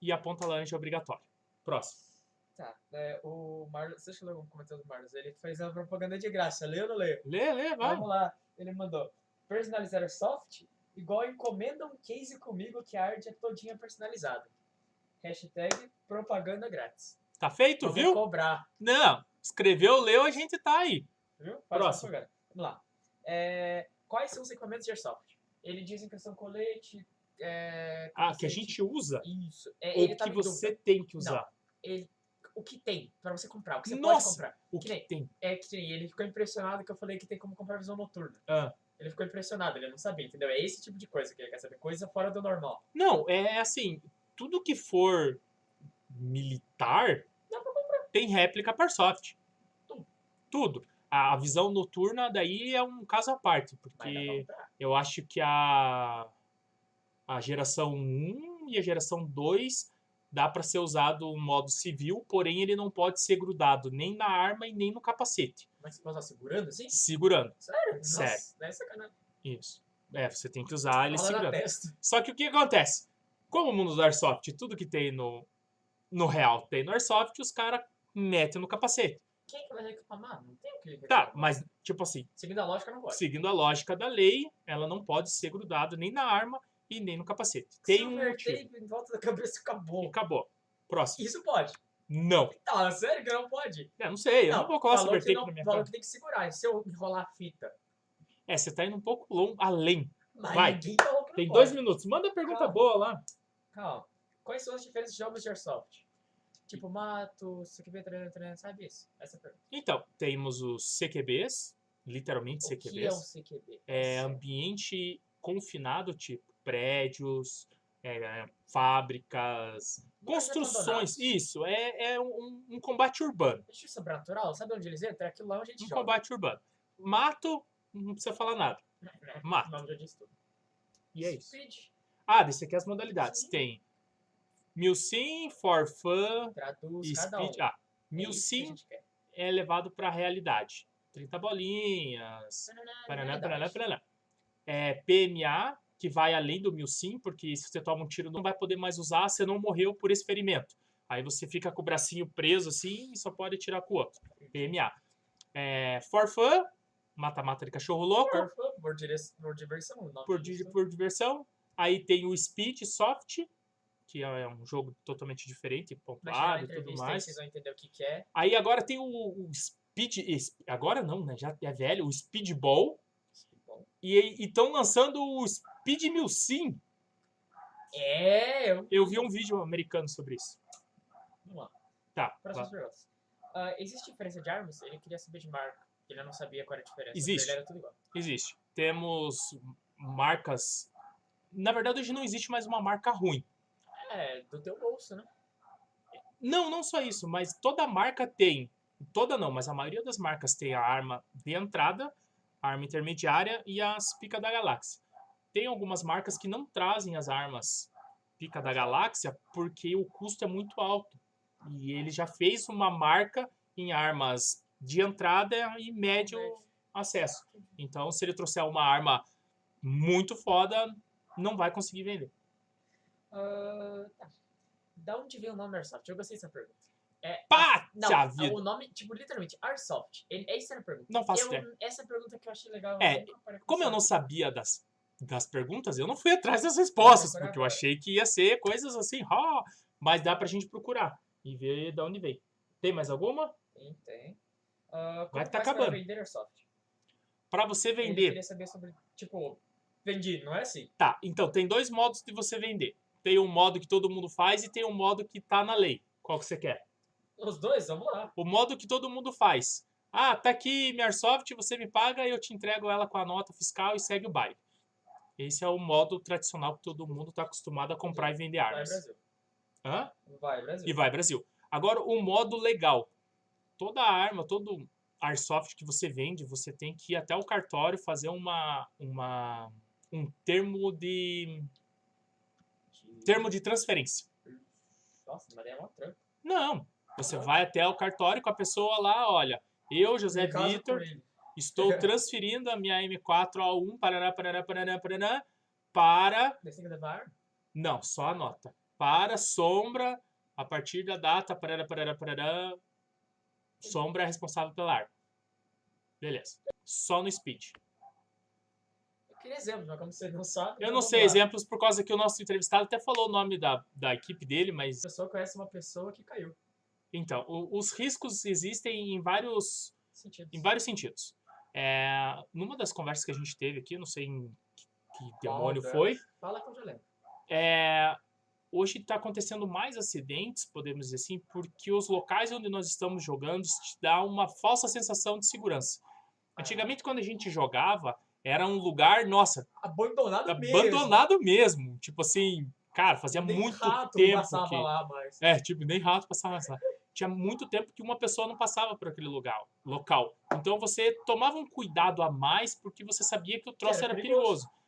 Speaker 1: e a ponta laranja é obrigatória. Próximo.
Speaker 2: Tá, é, o Marlos, deixa eu ler um comentário do Marlos. Ele fez uma propaganda de graça. Leu ou não leu?
Speaker 1: Lê, lê, vai.
Speaker 2: Vamos lá. Ele mandou. Personalizar soft igual encomenda um case comigo que a arte é todinha personalizada. Hashtag propaganda grátis.
Speaker 1: Tá feito,
Speaker 2: Eu vou
Speaker 1: viu?
Speaker 2: cobrar.
Speaker 1: Não, escreveu, leu, a gente tá aí.
Speaker 2: Viu? Faz
Speaker 1: Próximo.
Speaker 2: Vamos lá. É, quais são os equipamentos de airsoft? Ele diz em questão colete. É,
Speaker 1: Ah, que a gente usa,
Speaker 2: Isso. É,
Speaker 1: ou
Speaker 2: tá
Speaker 1: que
Speaker 2: em
Speaker 1: você
Speaker 2: dúvida.
Speaker 1: tem que usar.
Speaker 2: Ele- o que tem pra você comprar, o que você
Speaker 1: Nossa!
Speaker 2: pode comprar.
Speaker 1: O
Speaker 2: que
Speaker 1: que tem?
Speaker 2: É que ele ficou impressionado que eu falei que tem como comprar visão noturna.
Speaker 1: Ah.
Speaker 2: Ele ficou impressionado, ele não sabia, entendeu? É esse tipo de coisa que ele quer saber, coisa fora do normal.
Speaker 1: Não, é assim, tudo que for militar tem réplica para soft.
Speaker 2: Tudo.
Speaker 1: Tudo. A visão noturna daí é um caso à parte, porque eu acho que a a geração 1 e a geração 2 dá para ser usado o modo civil, porém ele não pode ser grudado nem na arma e nem no capacete,
Speaker 2: Mas você pode usar segurando assim?
Speaker 1: segurando.
Speaker 2: Sério?
Speaker 1: Sério.
Speaker 2: Nossa, é sacanagem.
Speaker 1: Isso. É, você tem que usar ele
Speaker 2: Fala
Speaker 1: segurando. Só que o que acontece? Como o mundo do Airsoft, tudo que tem no, no real tem no Airsoft, os caras metem no capacete.
Speaker 2: Quem que vai reclamar? Não tem o que
Speaker 1: Tá,
Speaker 2: reclamar.
Speaker 1: mas, tipo assim,
Speaker 2: Seguindo a lógica, não pode.
Speaker 1: seguindo a lógica da lei, ela não pode ser grudada nem na arma e nem no capacete. Tem um motivo.
Speaker 2: em volta da cabeça
Speaker 1: E
Speaker 2: acabou.
Speaker 1: acabou. Próximo.
Speaker 2: Isso pode.
Speaker 1: Não.
Speaker 2: Tá, sério que não pode?
Speaker 1: É, não sei, eu não, vou
Speaker 2: falou
Speaker 1: silver tape
Speaker 2: não-
Speaker 1: na minha
Speaker 2: falou
Speaker 1: cara.
Speaker 2: que tem que segurar. E se eu enrolar a fita?
Speaker 1: É, você tá indo um pouco longo, além.
Speaker 2: Mas
Speaker 1: Vai.
Speaker 2: ninguém falou que não
Speaker 1: Tem
Speaker 2: pode.
Speaker 1: dois minutos. Manda a pergunta
Speaker 2: Calma.
Speaker 1: boa lá.
Speaker 2: Calma. Quais são as diferentes jogos de Airsoft? Tipo mato, CQB, tran, sabe isso? Essa é a pergunta.
Speaker 1: Então, temos os CQBs, literalmente
Speaker 2: O que é um
Speaker 1: CQBs.
Speaker 2: CQB?
Speaker 1: é,
Speaker 2: Nossa.
Speaker 1: ambiente confinado, tipo prédios, é, fábricas, construções. Isso, é, é um, um combate urbano.
Speaker 2: Justiça sobrenatural, sabe onde eles entram? É aquilo lá onde a gente
Speaker 1: Um
Speaker 2: joga.
Speaker 1: combate urbano. Mato, não precisa falar nada. Mato.
Speaker 2: O nome já diz tudo.
Speaker 1: E é isso.
Speaker 2: Speed,
Speaker 1: Ah, desse aqui é as modalidades.
Speaker 2: Sim.
Speaker 1: Tem Milsim, For Fun
Speaker 2: traduz
Speaker 1: e
Speaker 2: cada um.
Speaker 1: Speed. Ah,
Speaker 2: É
Speaker 1: Milsim
Speaker 2: quer.
Speaker 1: é levado para a realidade. 30 bolinhas, Paraná, paraná, paraná. É, PMA, que vai além do Milsim, porque se você toma um tiro não vai poder mais usar, você não morreu por esse ferimento. Aí você fica com o bracinho preso assim e só pode tirar com o outro. PMA. É, for fun, mata-mata de cachorro louco,
Speaker 2: Por, por, dire- por diversão.
Speaker 1: por, di- por diversão. Aí tem o Speed Soft, que é um jogo totalmente diferente, pontuado e tudo mais.
Speaker 2: vocês vão entender o que, que é.
Speaker 1: Aí agora tem o, o Speed. Agora não, né? Já é velho, o Speedball.
Speaker 2: Bom.
Speaker 1: E estão lançando o Speed Mil Sim.
Speaker 2: É, eu...
Speaker 1: Eu vi um vídeo americano sobre isso.
Speaker 2: Vamos lá.
Speaker 1: Tá.
Speaker 2: Perguntas. Ah, existe diferença de armas? Ele queria saber de marca. Ele não sabia qual era a diferença.
Speaker 1: Existe.
Speaker 2: Ele era tudo igual.
Speaker 1: Existe. Temos marcas. Na verdade, hoje não existe mais uma marca ruim.
Speaker 2: É, do teu bolso, né?
Speaker 1: Não, não só isso, mas toda marca tem. Toda não, mas a maioria das marcas tem a arma de entrada, a arma intermediária e as pica da galáxia. Tem algumas marcas que não trazem as armas pica da galáxia porque o custo é muito alto. E ele já fez uma marca em armas de entrada e médio acesso. Então, se ele trouxer uma arma muito foda, não vai conseguir vender.
Speaker 2: Ah, tá. Da onde veio o nome Airsoft? Eu gostei dessa pergunta. É,
Speaker 1: Pá!
Speaker 2: não, o nome, tipo, literalmente, Airsoft. Ele, essa era a pergunta.
Speaker 1: Não faço
Speaker 2: Eu-
Speaker 1: ideia.
Speaker 2: essa é pergunta que eu achei legal.
Speaker 1: É,
Speaker 2: eu
Speaker 1: Como eu não sabia das, das perguntas, eu não fui atrás das respostas, porque eu achei que ia ser coisas assim, ó, mas dá pra gente procurar e ver de onde veio. Tem mais alguma?
Speaker 2: Tem, tem. Ah,
Speaker 1: Vai tá acabando.
Speaker 2: vender Airsoft?
Speaker 1: Pra você vender.
Speaker 2: queria saber sobre, tipo, vendi, não é assim?
Speaker 1: Tá, então tem dois modos de você vender. Tem um modo que todo mundo faz e tem um modo que tá na lei. Qual que você quer?
Speaker 2: Os dois, vamos lá.
Speaker 1: O modo que todo mundo faz. Ah, tá aqui minha Airsoft, você me paga e eu te entrego ela com a nota fiscal e segue o baile. Esse é o modo tradicional que todo mundo tá acostumado a comprar e vender
Speaker 2: Vai,
Speaker 1: armas.
Speaker 2: Brasil.
Speaker 1: Hã?
Speaker 2: Vai, Brasil.
Speaker 1: e vai Brasil. Agora, o modo legal. Toda arma, todo airsoft que você vende, você tem que ir até o cartório fazer uma, uma um termo de termo de transferência.
Speaker 2: Nossa, mas é uma trampa.
Speaker 1: Não, você vai até o cartório com a pessoa lá, olha, eu, José Vitor. Estou transferindo a minha M4A1 paraná, paraná, paraná, paraná, para
Speaker 2: Daí você tem que levar arma?
Speaker 1: Não, só a nota. Para sombra, a partir da data, parará, parará, parará, sombra é responsável pela arma. Beleza. Só no speed.
Speaker 2: Eu queria exemplos, mas como você não sabe.
Speaker 1: Eu
Speaker 2: então
Speaker 1: não sei
Speaker 2: lá.
Speaker 1: exemplos por causa que o nosso entrevistado até falou o nome da, da equipe dele, mas.
Speaker 2: A pessoa conhece uma pessoa que caiu.
Speaker 1: Então, o- os riscos existem em vários,
Speaker 2: Sentido.
Speaker 1: em vários sentidos. É, numa das conversas que a gente teve aqui, não sei em que, que demônio foi,
Speaker 2: Fala que eu já lembro.
Speaker 1: é, hoje está acontecendo mais acidentes, podemos dizer assim, porque os locais onde nós estamos jogando te dá uma falsa sensação de segurança. Antigamente, quando a gente jogava, era um lugar, nossa,
Speaker 2: Abandonado mesmo.
Speaker 1: abandonado mesmo. Tipo assim, cara, fazia
Speaker 2: Nem
Speaker 1: muito
Speaker 2: rato
Speaker 1: tempo
Speaker 2: passava
Speaker 1: que...
Speaker 2: lá, mas...
Speaker 1: É, tipo, nem rato passava lá. Tinha muito tempo que uma pessoa não passava por aquele lugar, local. Então você tomava um cuidado a mais porque você sabia que o troço
Speaker 2: era
Speaker 1: era
Speaker 2: perigoso.
Speaker 1: perigoso.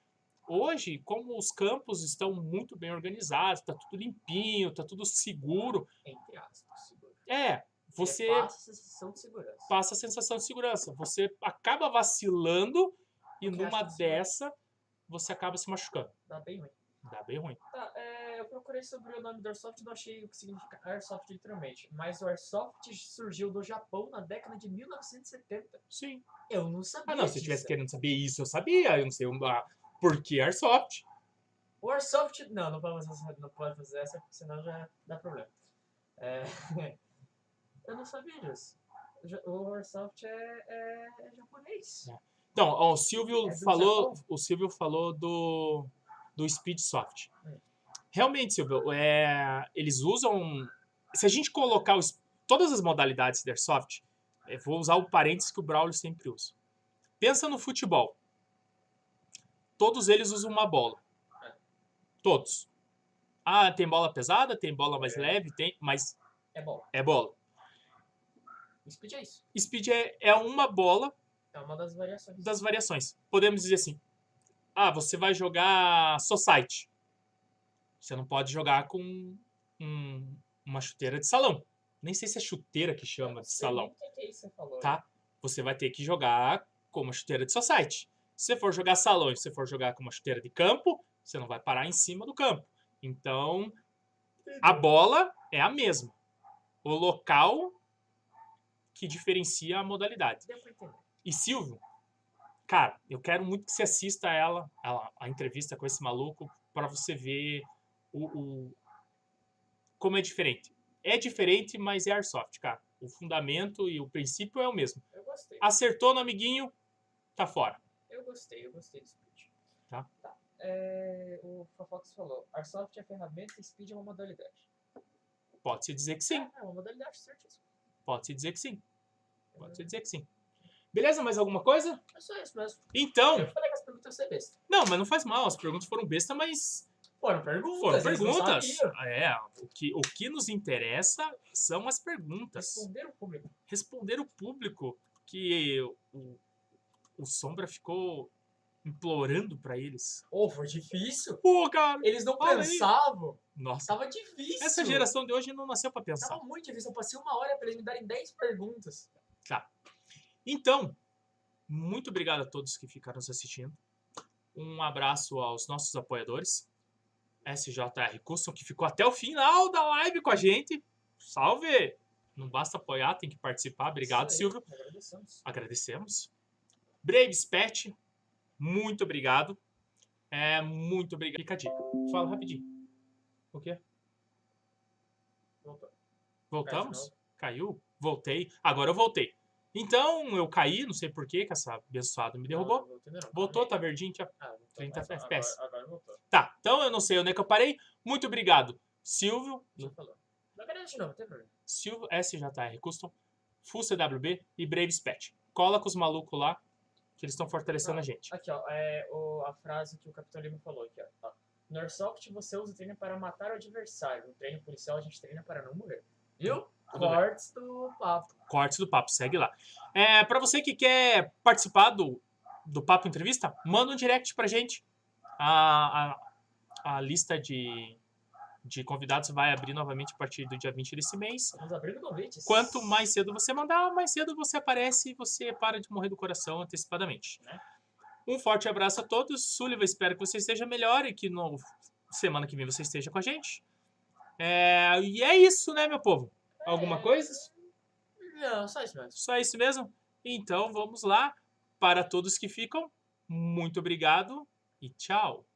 Speaker 1: Hoje, como os campos estão muito bem organizados, tá tudo limpinho, tá tudo seguro,
Speaker 2: Entre aspas, seguro.
Speaker 1: é, você
Speaker 2: passa a sensação de segurança.
Speaker 1: passa a sensação de segurança. Você acaba vacilando e
Speaker 2: Porque
Speaker 1: numa dessa você acaba se machucando.
Speaker 2: Dá bem ruim.
Speaker 1: Dá bem ruim.
Speaker 2: Tá, é, eu procurei sobre o nome do Airsoft e não achei o que significa Airsoft literalmente. Mas o Airsoft surgiu do Japão na década de 1970.
Speaker 1: Sim.
Speaker 2: Eu não sabia
Speaker 1: Ah, não, se eu
Speaker 2: disso.
Speaker 1: tivesse querendo saber isso, eu sabia. Eu não sei ah, por que Airsoft.
Speaker 2: O Airsoft... Não, não pode fazer, essa- não pode fazer essa, porque senão já dá problema. É, eu não sabia disso. O Airsoft é, é, é japonês.
Speaker 1: Então, ó, o Silvio
Speaker 2: É
Speaker 1: falou, o Silvio falou do do Speedsoft. Realmente, Silvio, é, eles usam se a gente colocar os- todas as modalidades de Airsoft, eu vou usar o parênteses que o Braulio sempre usa. Pensa no futebol. Todos eles usam uma bola.
Speaker 2: É.
Speaker 1: Todos. Ah, tem bola pesada, tem bola mais
Speaker 2: É.
Speaker 1: leve, tem, mas
Speaker 2: É bom.
Speaker 1: é bola.
Speaker 2: Speed é isso.
Speaker 1: Speed é, é uma bola
Speaker 2: É uma das variações.
Speaker 1: das variações. Podemos dizer assim: ah, você vai jogar Society. Você não pode jogar com um- uma chuteira de salão. Nem sei se é chuteira que chama de salão.
Speaker 2: que que é falou.
Speaker 1: Tá? Você vai ter que jogar com uma chuteira de Society. Se você for jogar salão e se você for jogar com uma chuteira de campo, você não vai parar em cima do campo. Então, a bola é a mesma. o local que diferencia a modalidade. E Silvio, cara, eu quero muito que você assista ela, ela a entrevista com esse maluco, para você ver o, o- como é diferente. É diferente, mas é Airsoft, cara. O fundamento e o princípio é o mesmo.
Speaker 2: Eu gostei.
Speaker 1: Acertou no amiguinho, tá fora.
Speaker 2: Eu gostei, eu gostei do Speed.
Speaker 1: Tá.
Speaker 2: É, o Fofox falou, Airsoft é ferramenta e Speed é uma modalidade.
Speaker 1: Pode-se dizer que sim.
Speaker 2: É, é uma modalidade, certíssimo.
Speaker 1: Pode-se dizer que sim. Pode-se dizer que sim. Beleza? Mais alguma coisa?
Speaker 2: É só isso mesmo.
Speaker 1: Então,
Speaker 2: Eu falei que as perguntas iam ser besta.
Speaker 1: não, mas não faz mal. As perguntas foram besta, mas
Speaker 2: Foram perguntas.
Speaker 1: foram perguntas. É, o que, o que nos interessa são as perguntas.
Speaker 2: Responder o público.
Speaker 1: responder o público que o, o Sombra ficou implorando pra eles.
Speaker 2: Ô, foi difícil.
Speaker 1: Pô, cara!
Speaker 2: Eles não
Speaker 1: Olha aí.
Speaker 2: pensavam.
Speaker 1: Nossa,
Speaker 2: Tava difícil.
Speaker 1: essa geração de hoje não nasceu pra pensar.
Speaker 2: Tava muito difícil. Eu passei uma hora pra eles me darem 10 perguntas.
Speaker 1: Então, muito obrigado a todos que ficaram nos assistindo. Um abraço aos nossos apoiadores. SJR Custom, que ficou até o final da live com a gente. Salve! Não basta apoiar, tem que participar. Obrigado,
Speaker 2: aí,
Speaker 1: Silvio.
Speaker 2: Agradecemos.
Speaker 1: agradecemos. Braves Pet, muito obrigado. É, muito obrigado. Fica a dica. Fala rapidinho. O quê?
Speaker 2: Voltou.
Speaker 1: Voltamos? Caiu? Voltei. Agora eu voltei. Então, eu caí, não sei porquê, que essa abençoada me derrubou.
Speaker 2: Não, voltou, não.
Speaker 1: Voltou, tá verdinho. Tinha...
Speaker 2: Ah, voltou.
Speaker 1: 30
Speaker 2: Agora-
Speaker 1: FPS.
Speaker 2: Agora, agora voltou.
Speaker 1: Tá, então eu não sei onde é que eu parei. Muito obrigado, Silvio.
Speaker 2: Já falou. Ganhar de novo, não tem problema.
Speaker 1: Silvio SJR Custom, Full CWB e Braves Pet. Cola com os malucos lá, que eles estão fortalecendo
Speaker 2: Ah.
Speaker 1: a gente.
Speaker 2: Aqui, ó, é o, a frase que o Capitão Lima falou aqui, ó. No Airsoft você usa o treino para matar o adversário. No treino policial a gente treina para não morrer. Viu? Cortes do papo.
Speaker 1: cortes do papo, segue lá. É, para você que quer participar do, do Papo Entrevista, manda um direct pra gente. A, a, a lista de, de convidados vai abrir novamente a partir do dia 20 desse mês.
Speaker 2: Estamos abrindo convites.
Speaker 1: Quanto mais cedo você mandar, mais cedo você aparece e você para de morrer do coração antecipadamente.
Speaker 2: Né?
Speaker 1: Um forte abraço a todos. Sullivan, espero que você esteja melhor e que no semana que vem você esteja com a gente. É, e é isso, né, meu povo? Alguma coisa?
Speaker 2: Não, só isso mesmo.
Speaker 1: Só isso mesmo? Então vamos lá. Para todos que ficam, muito obrigado e tchau.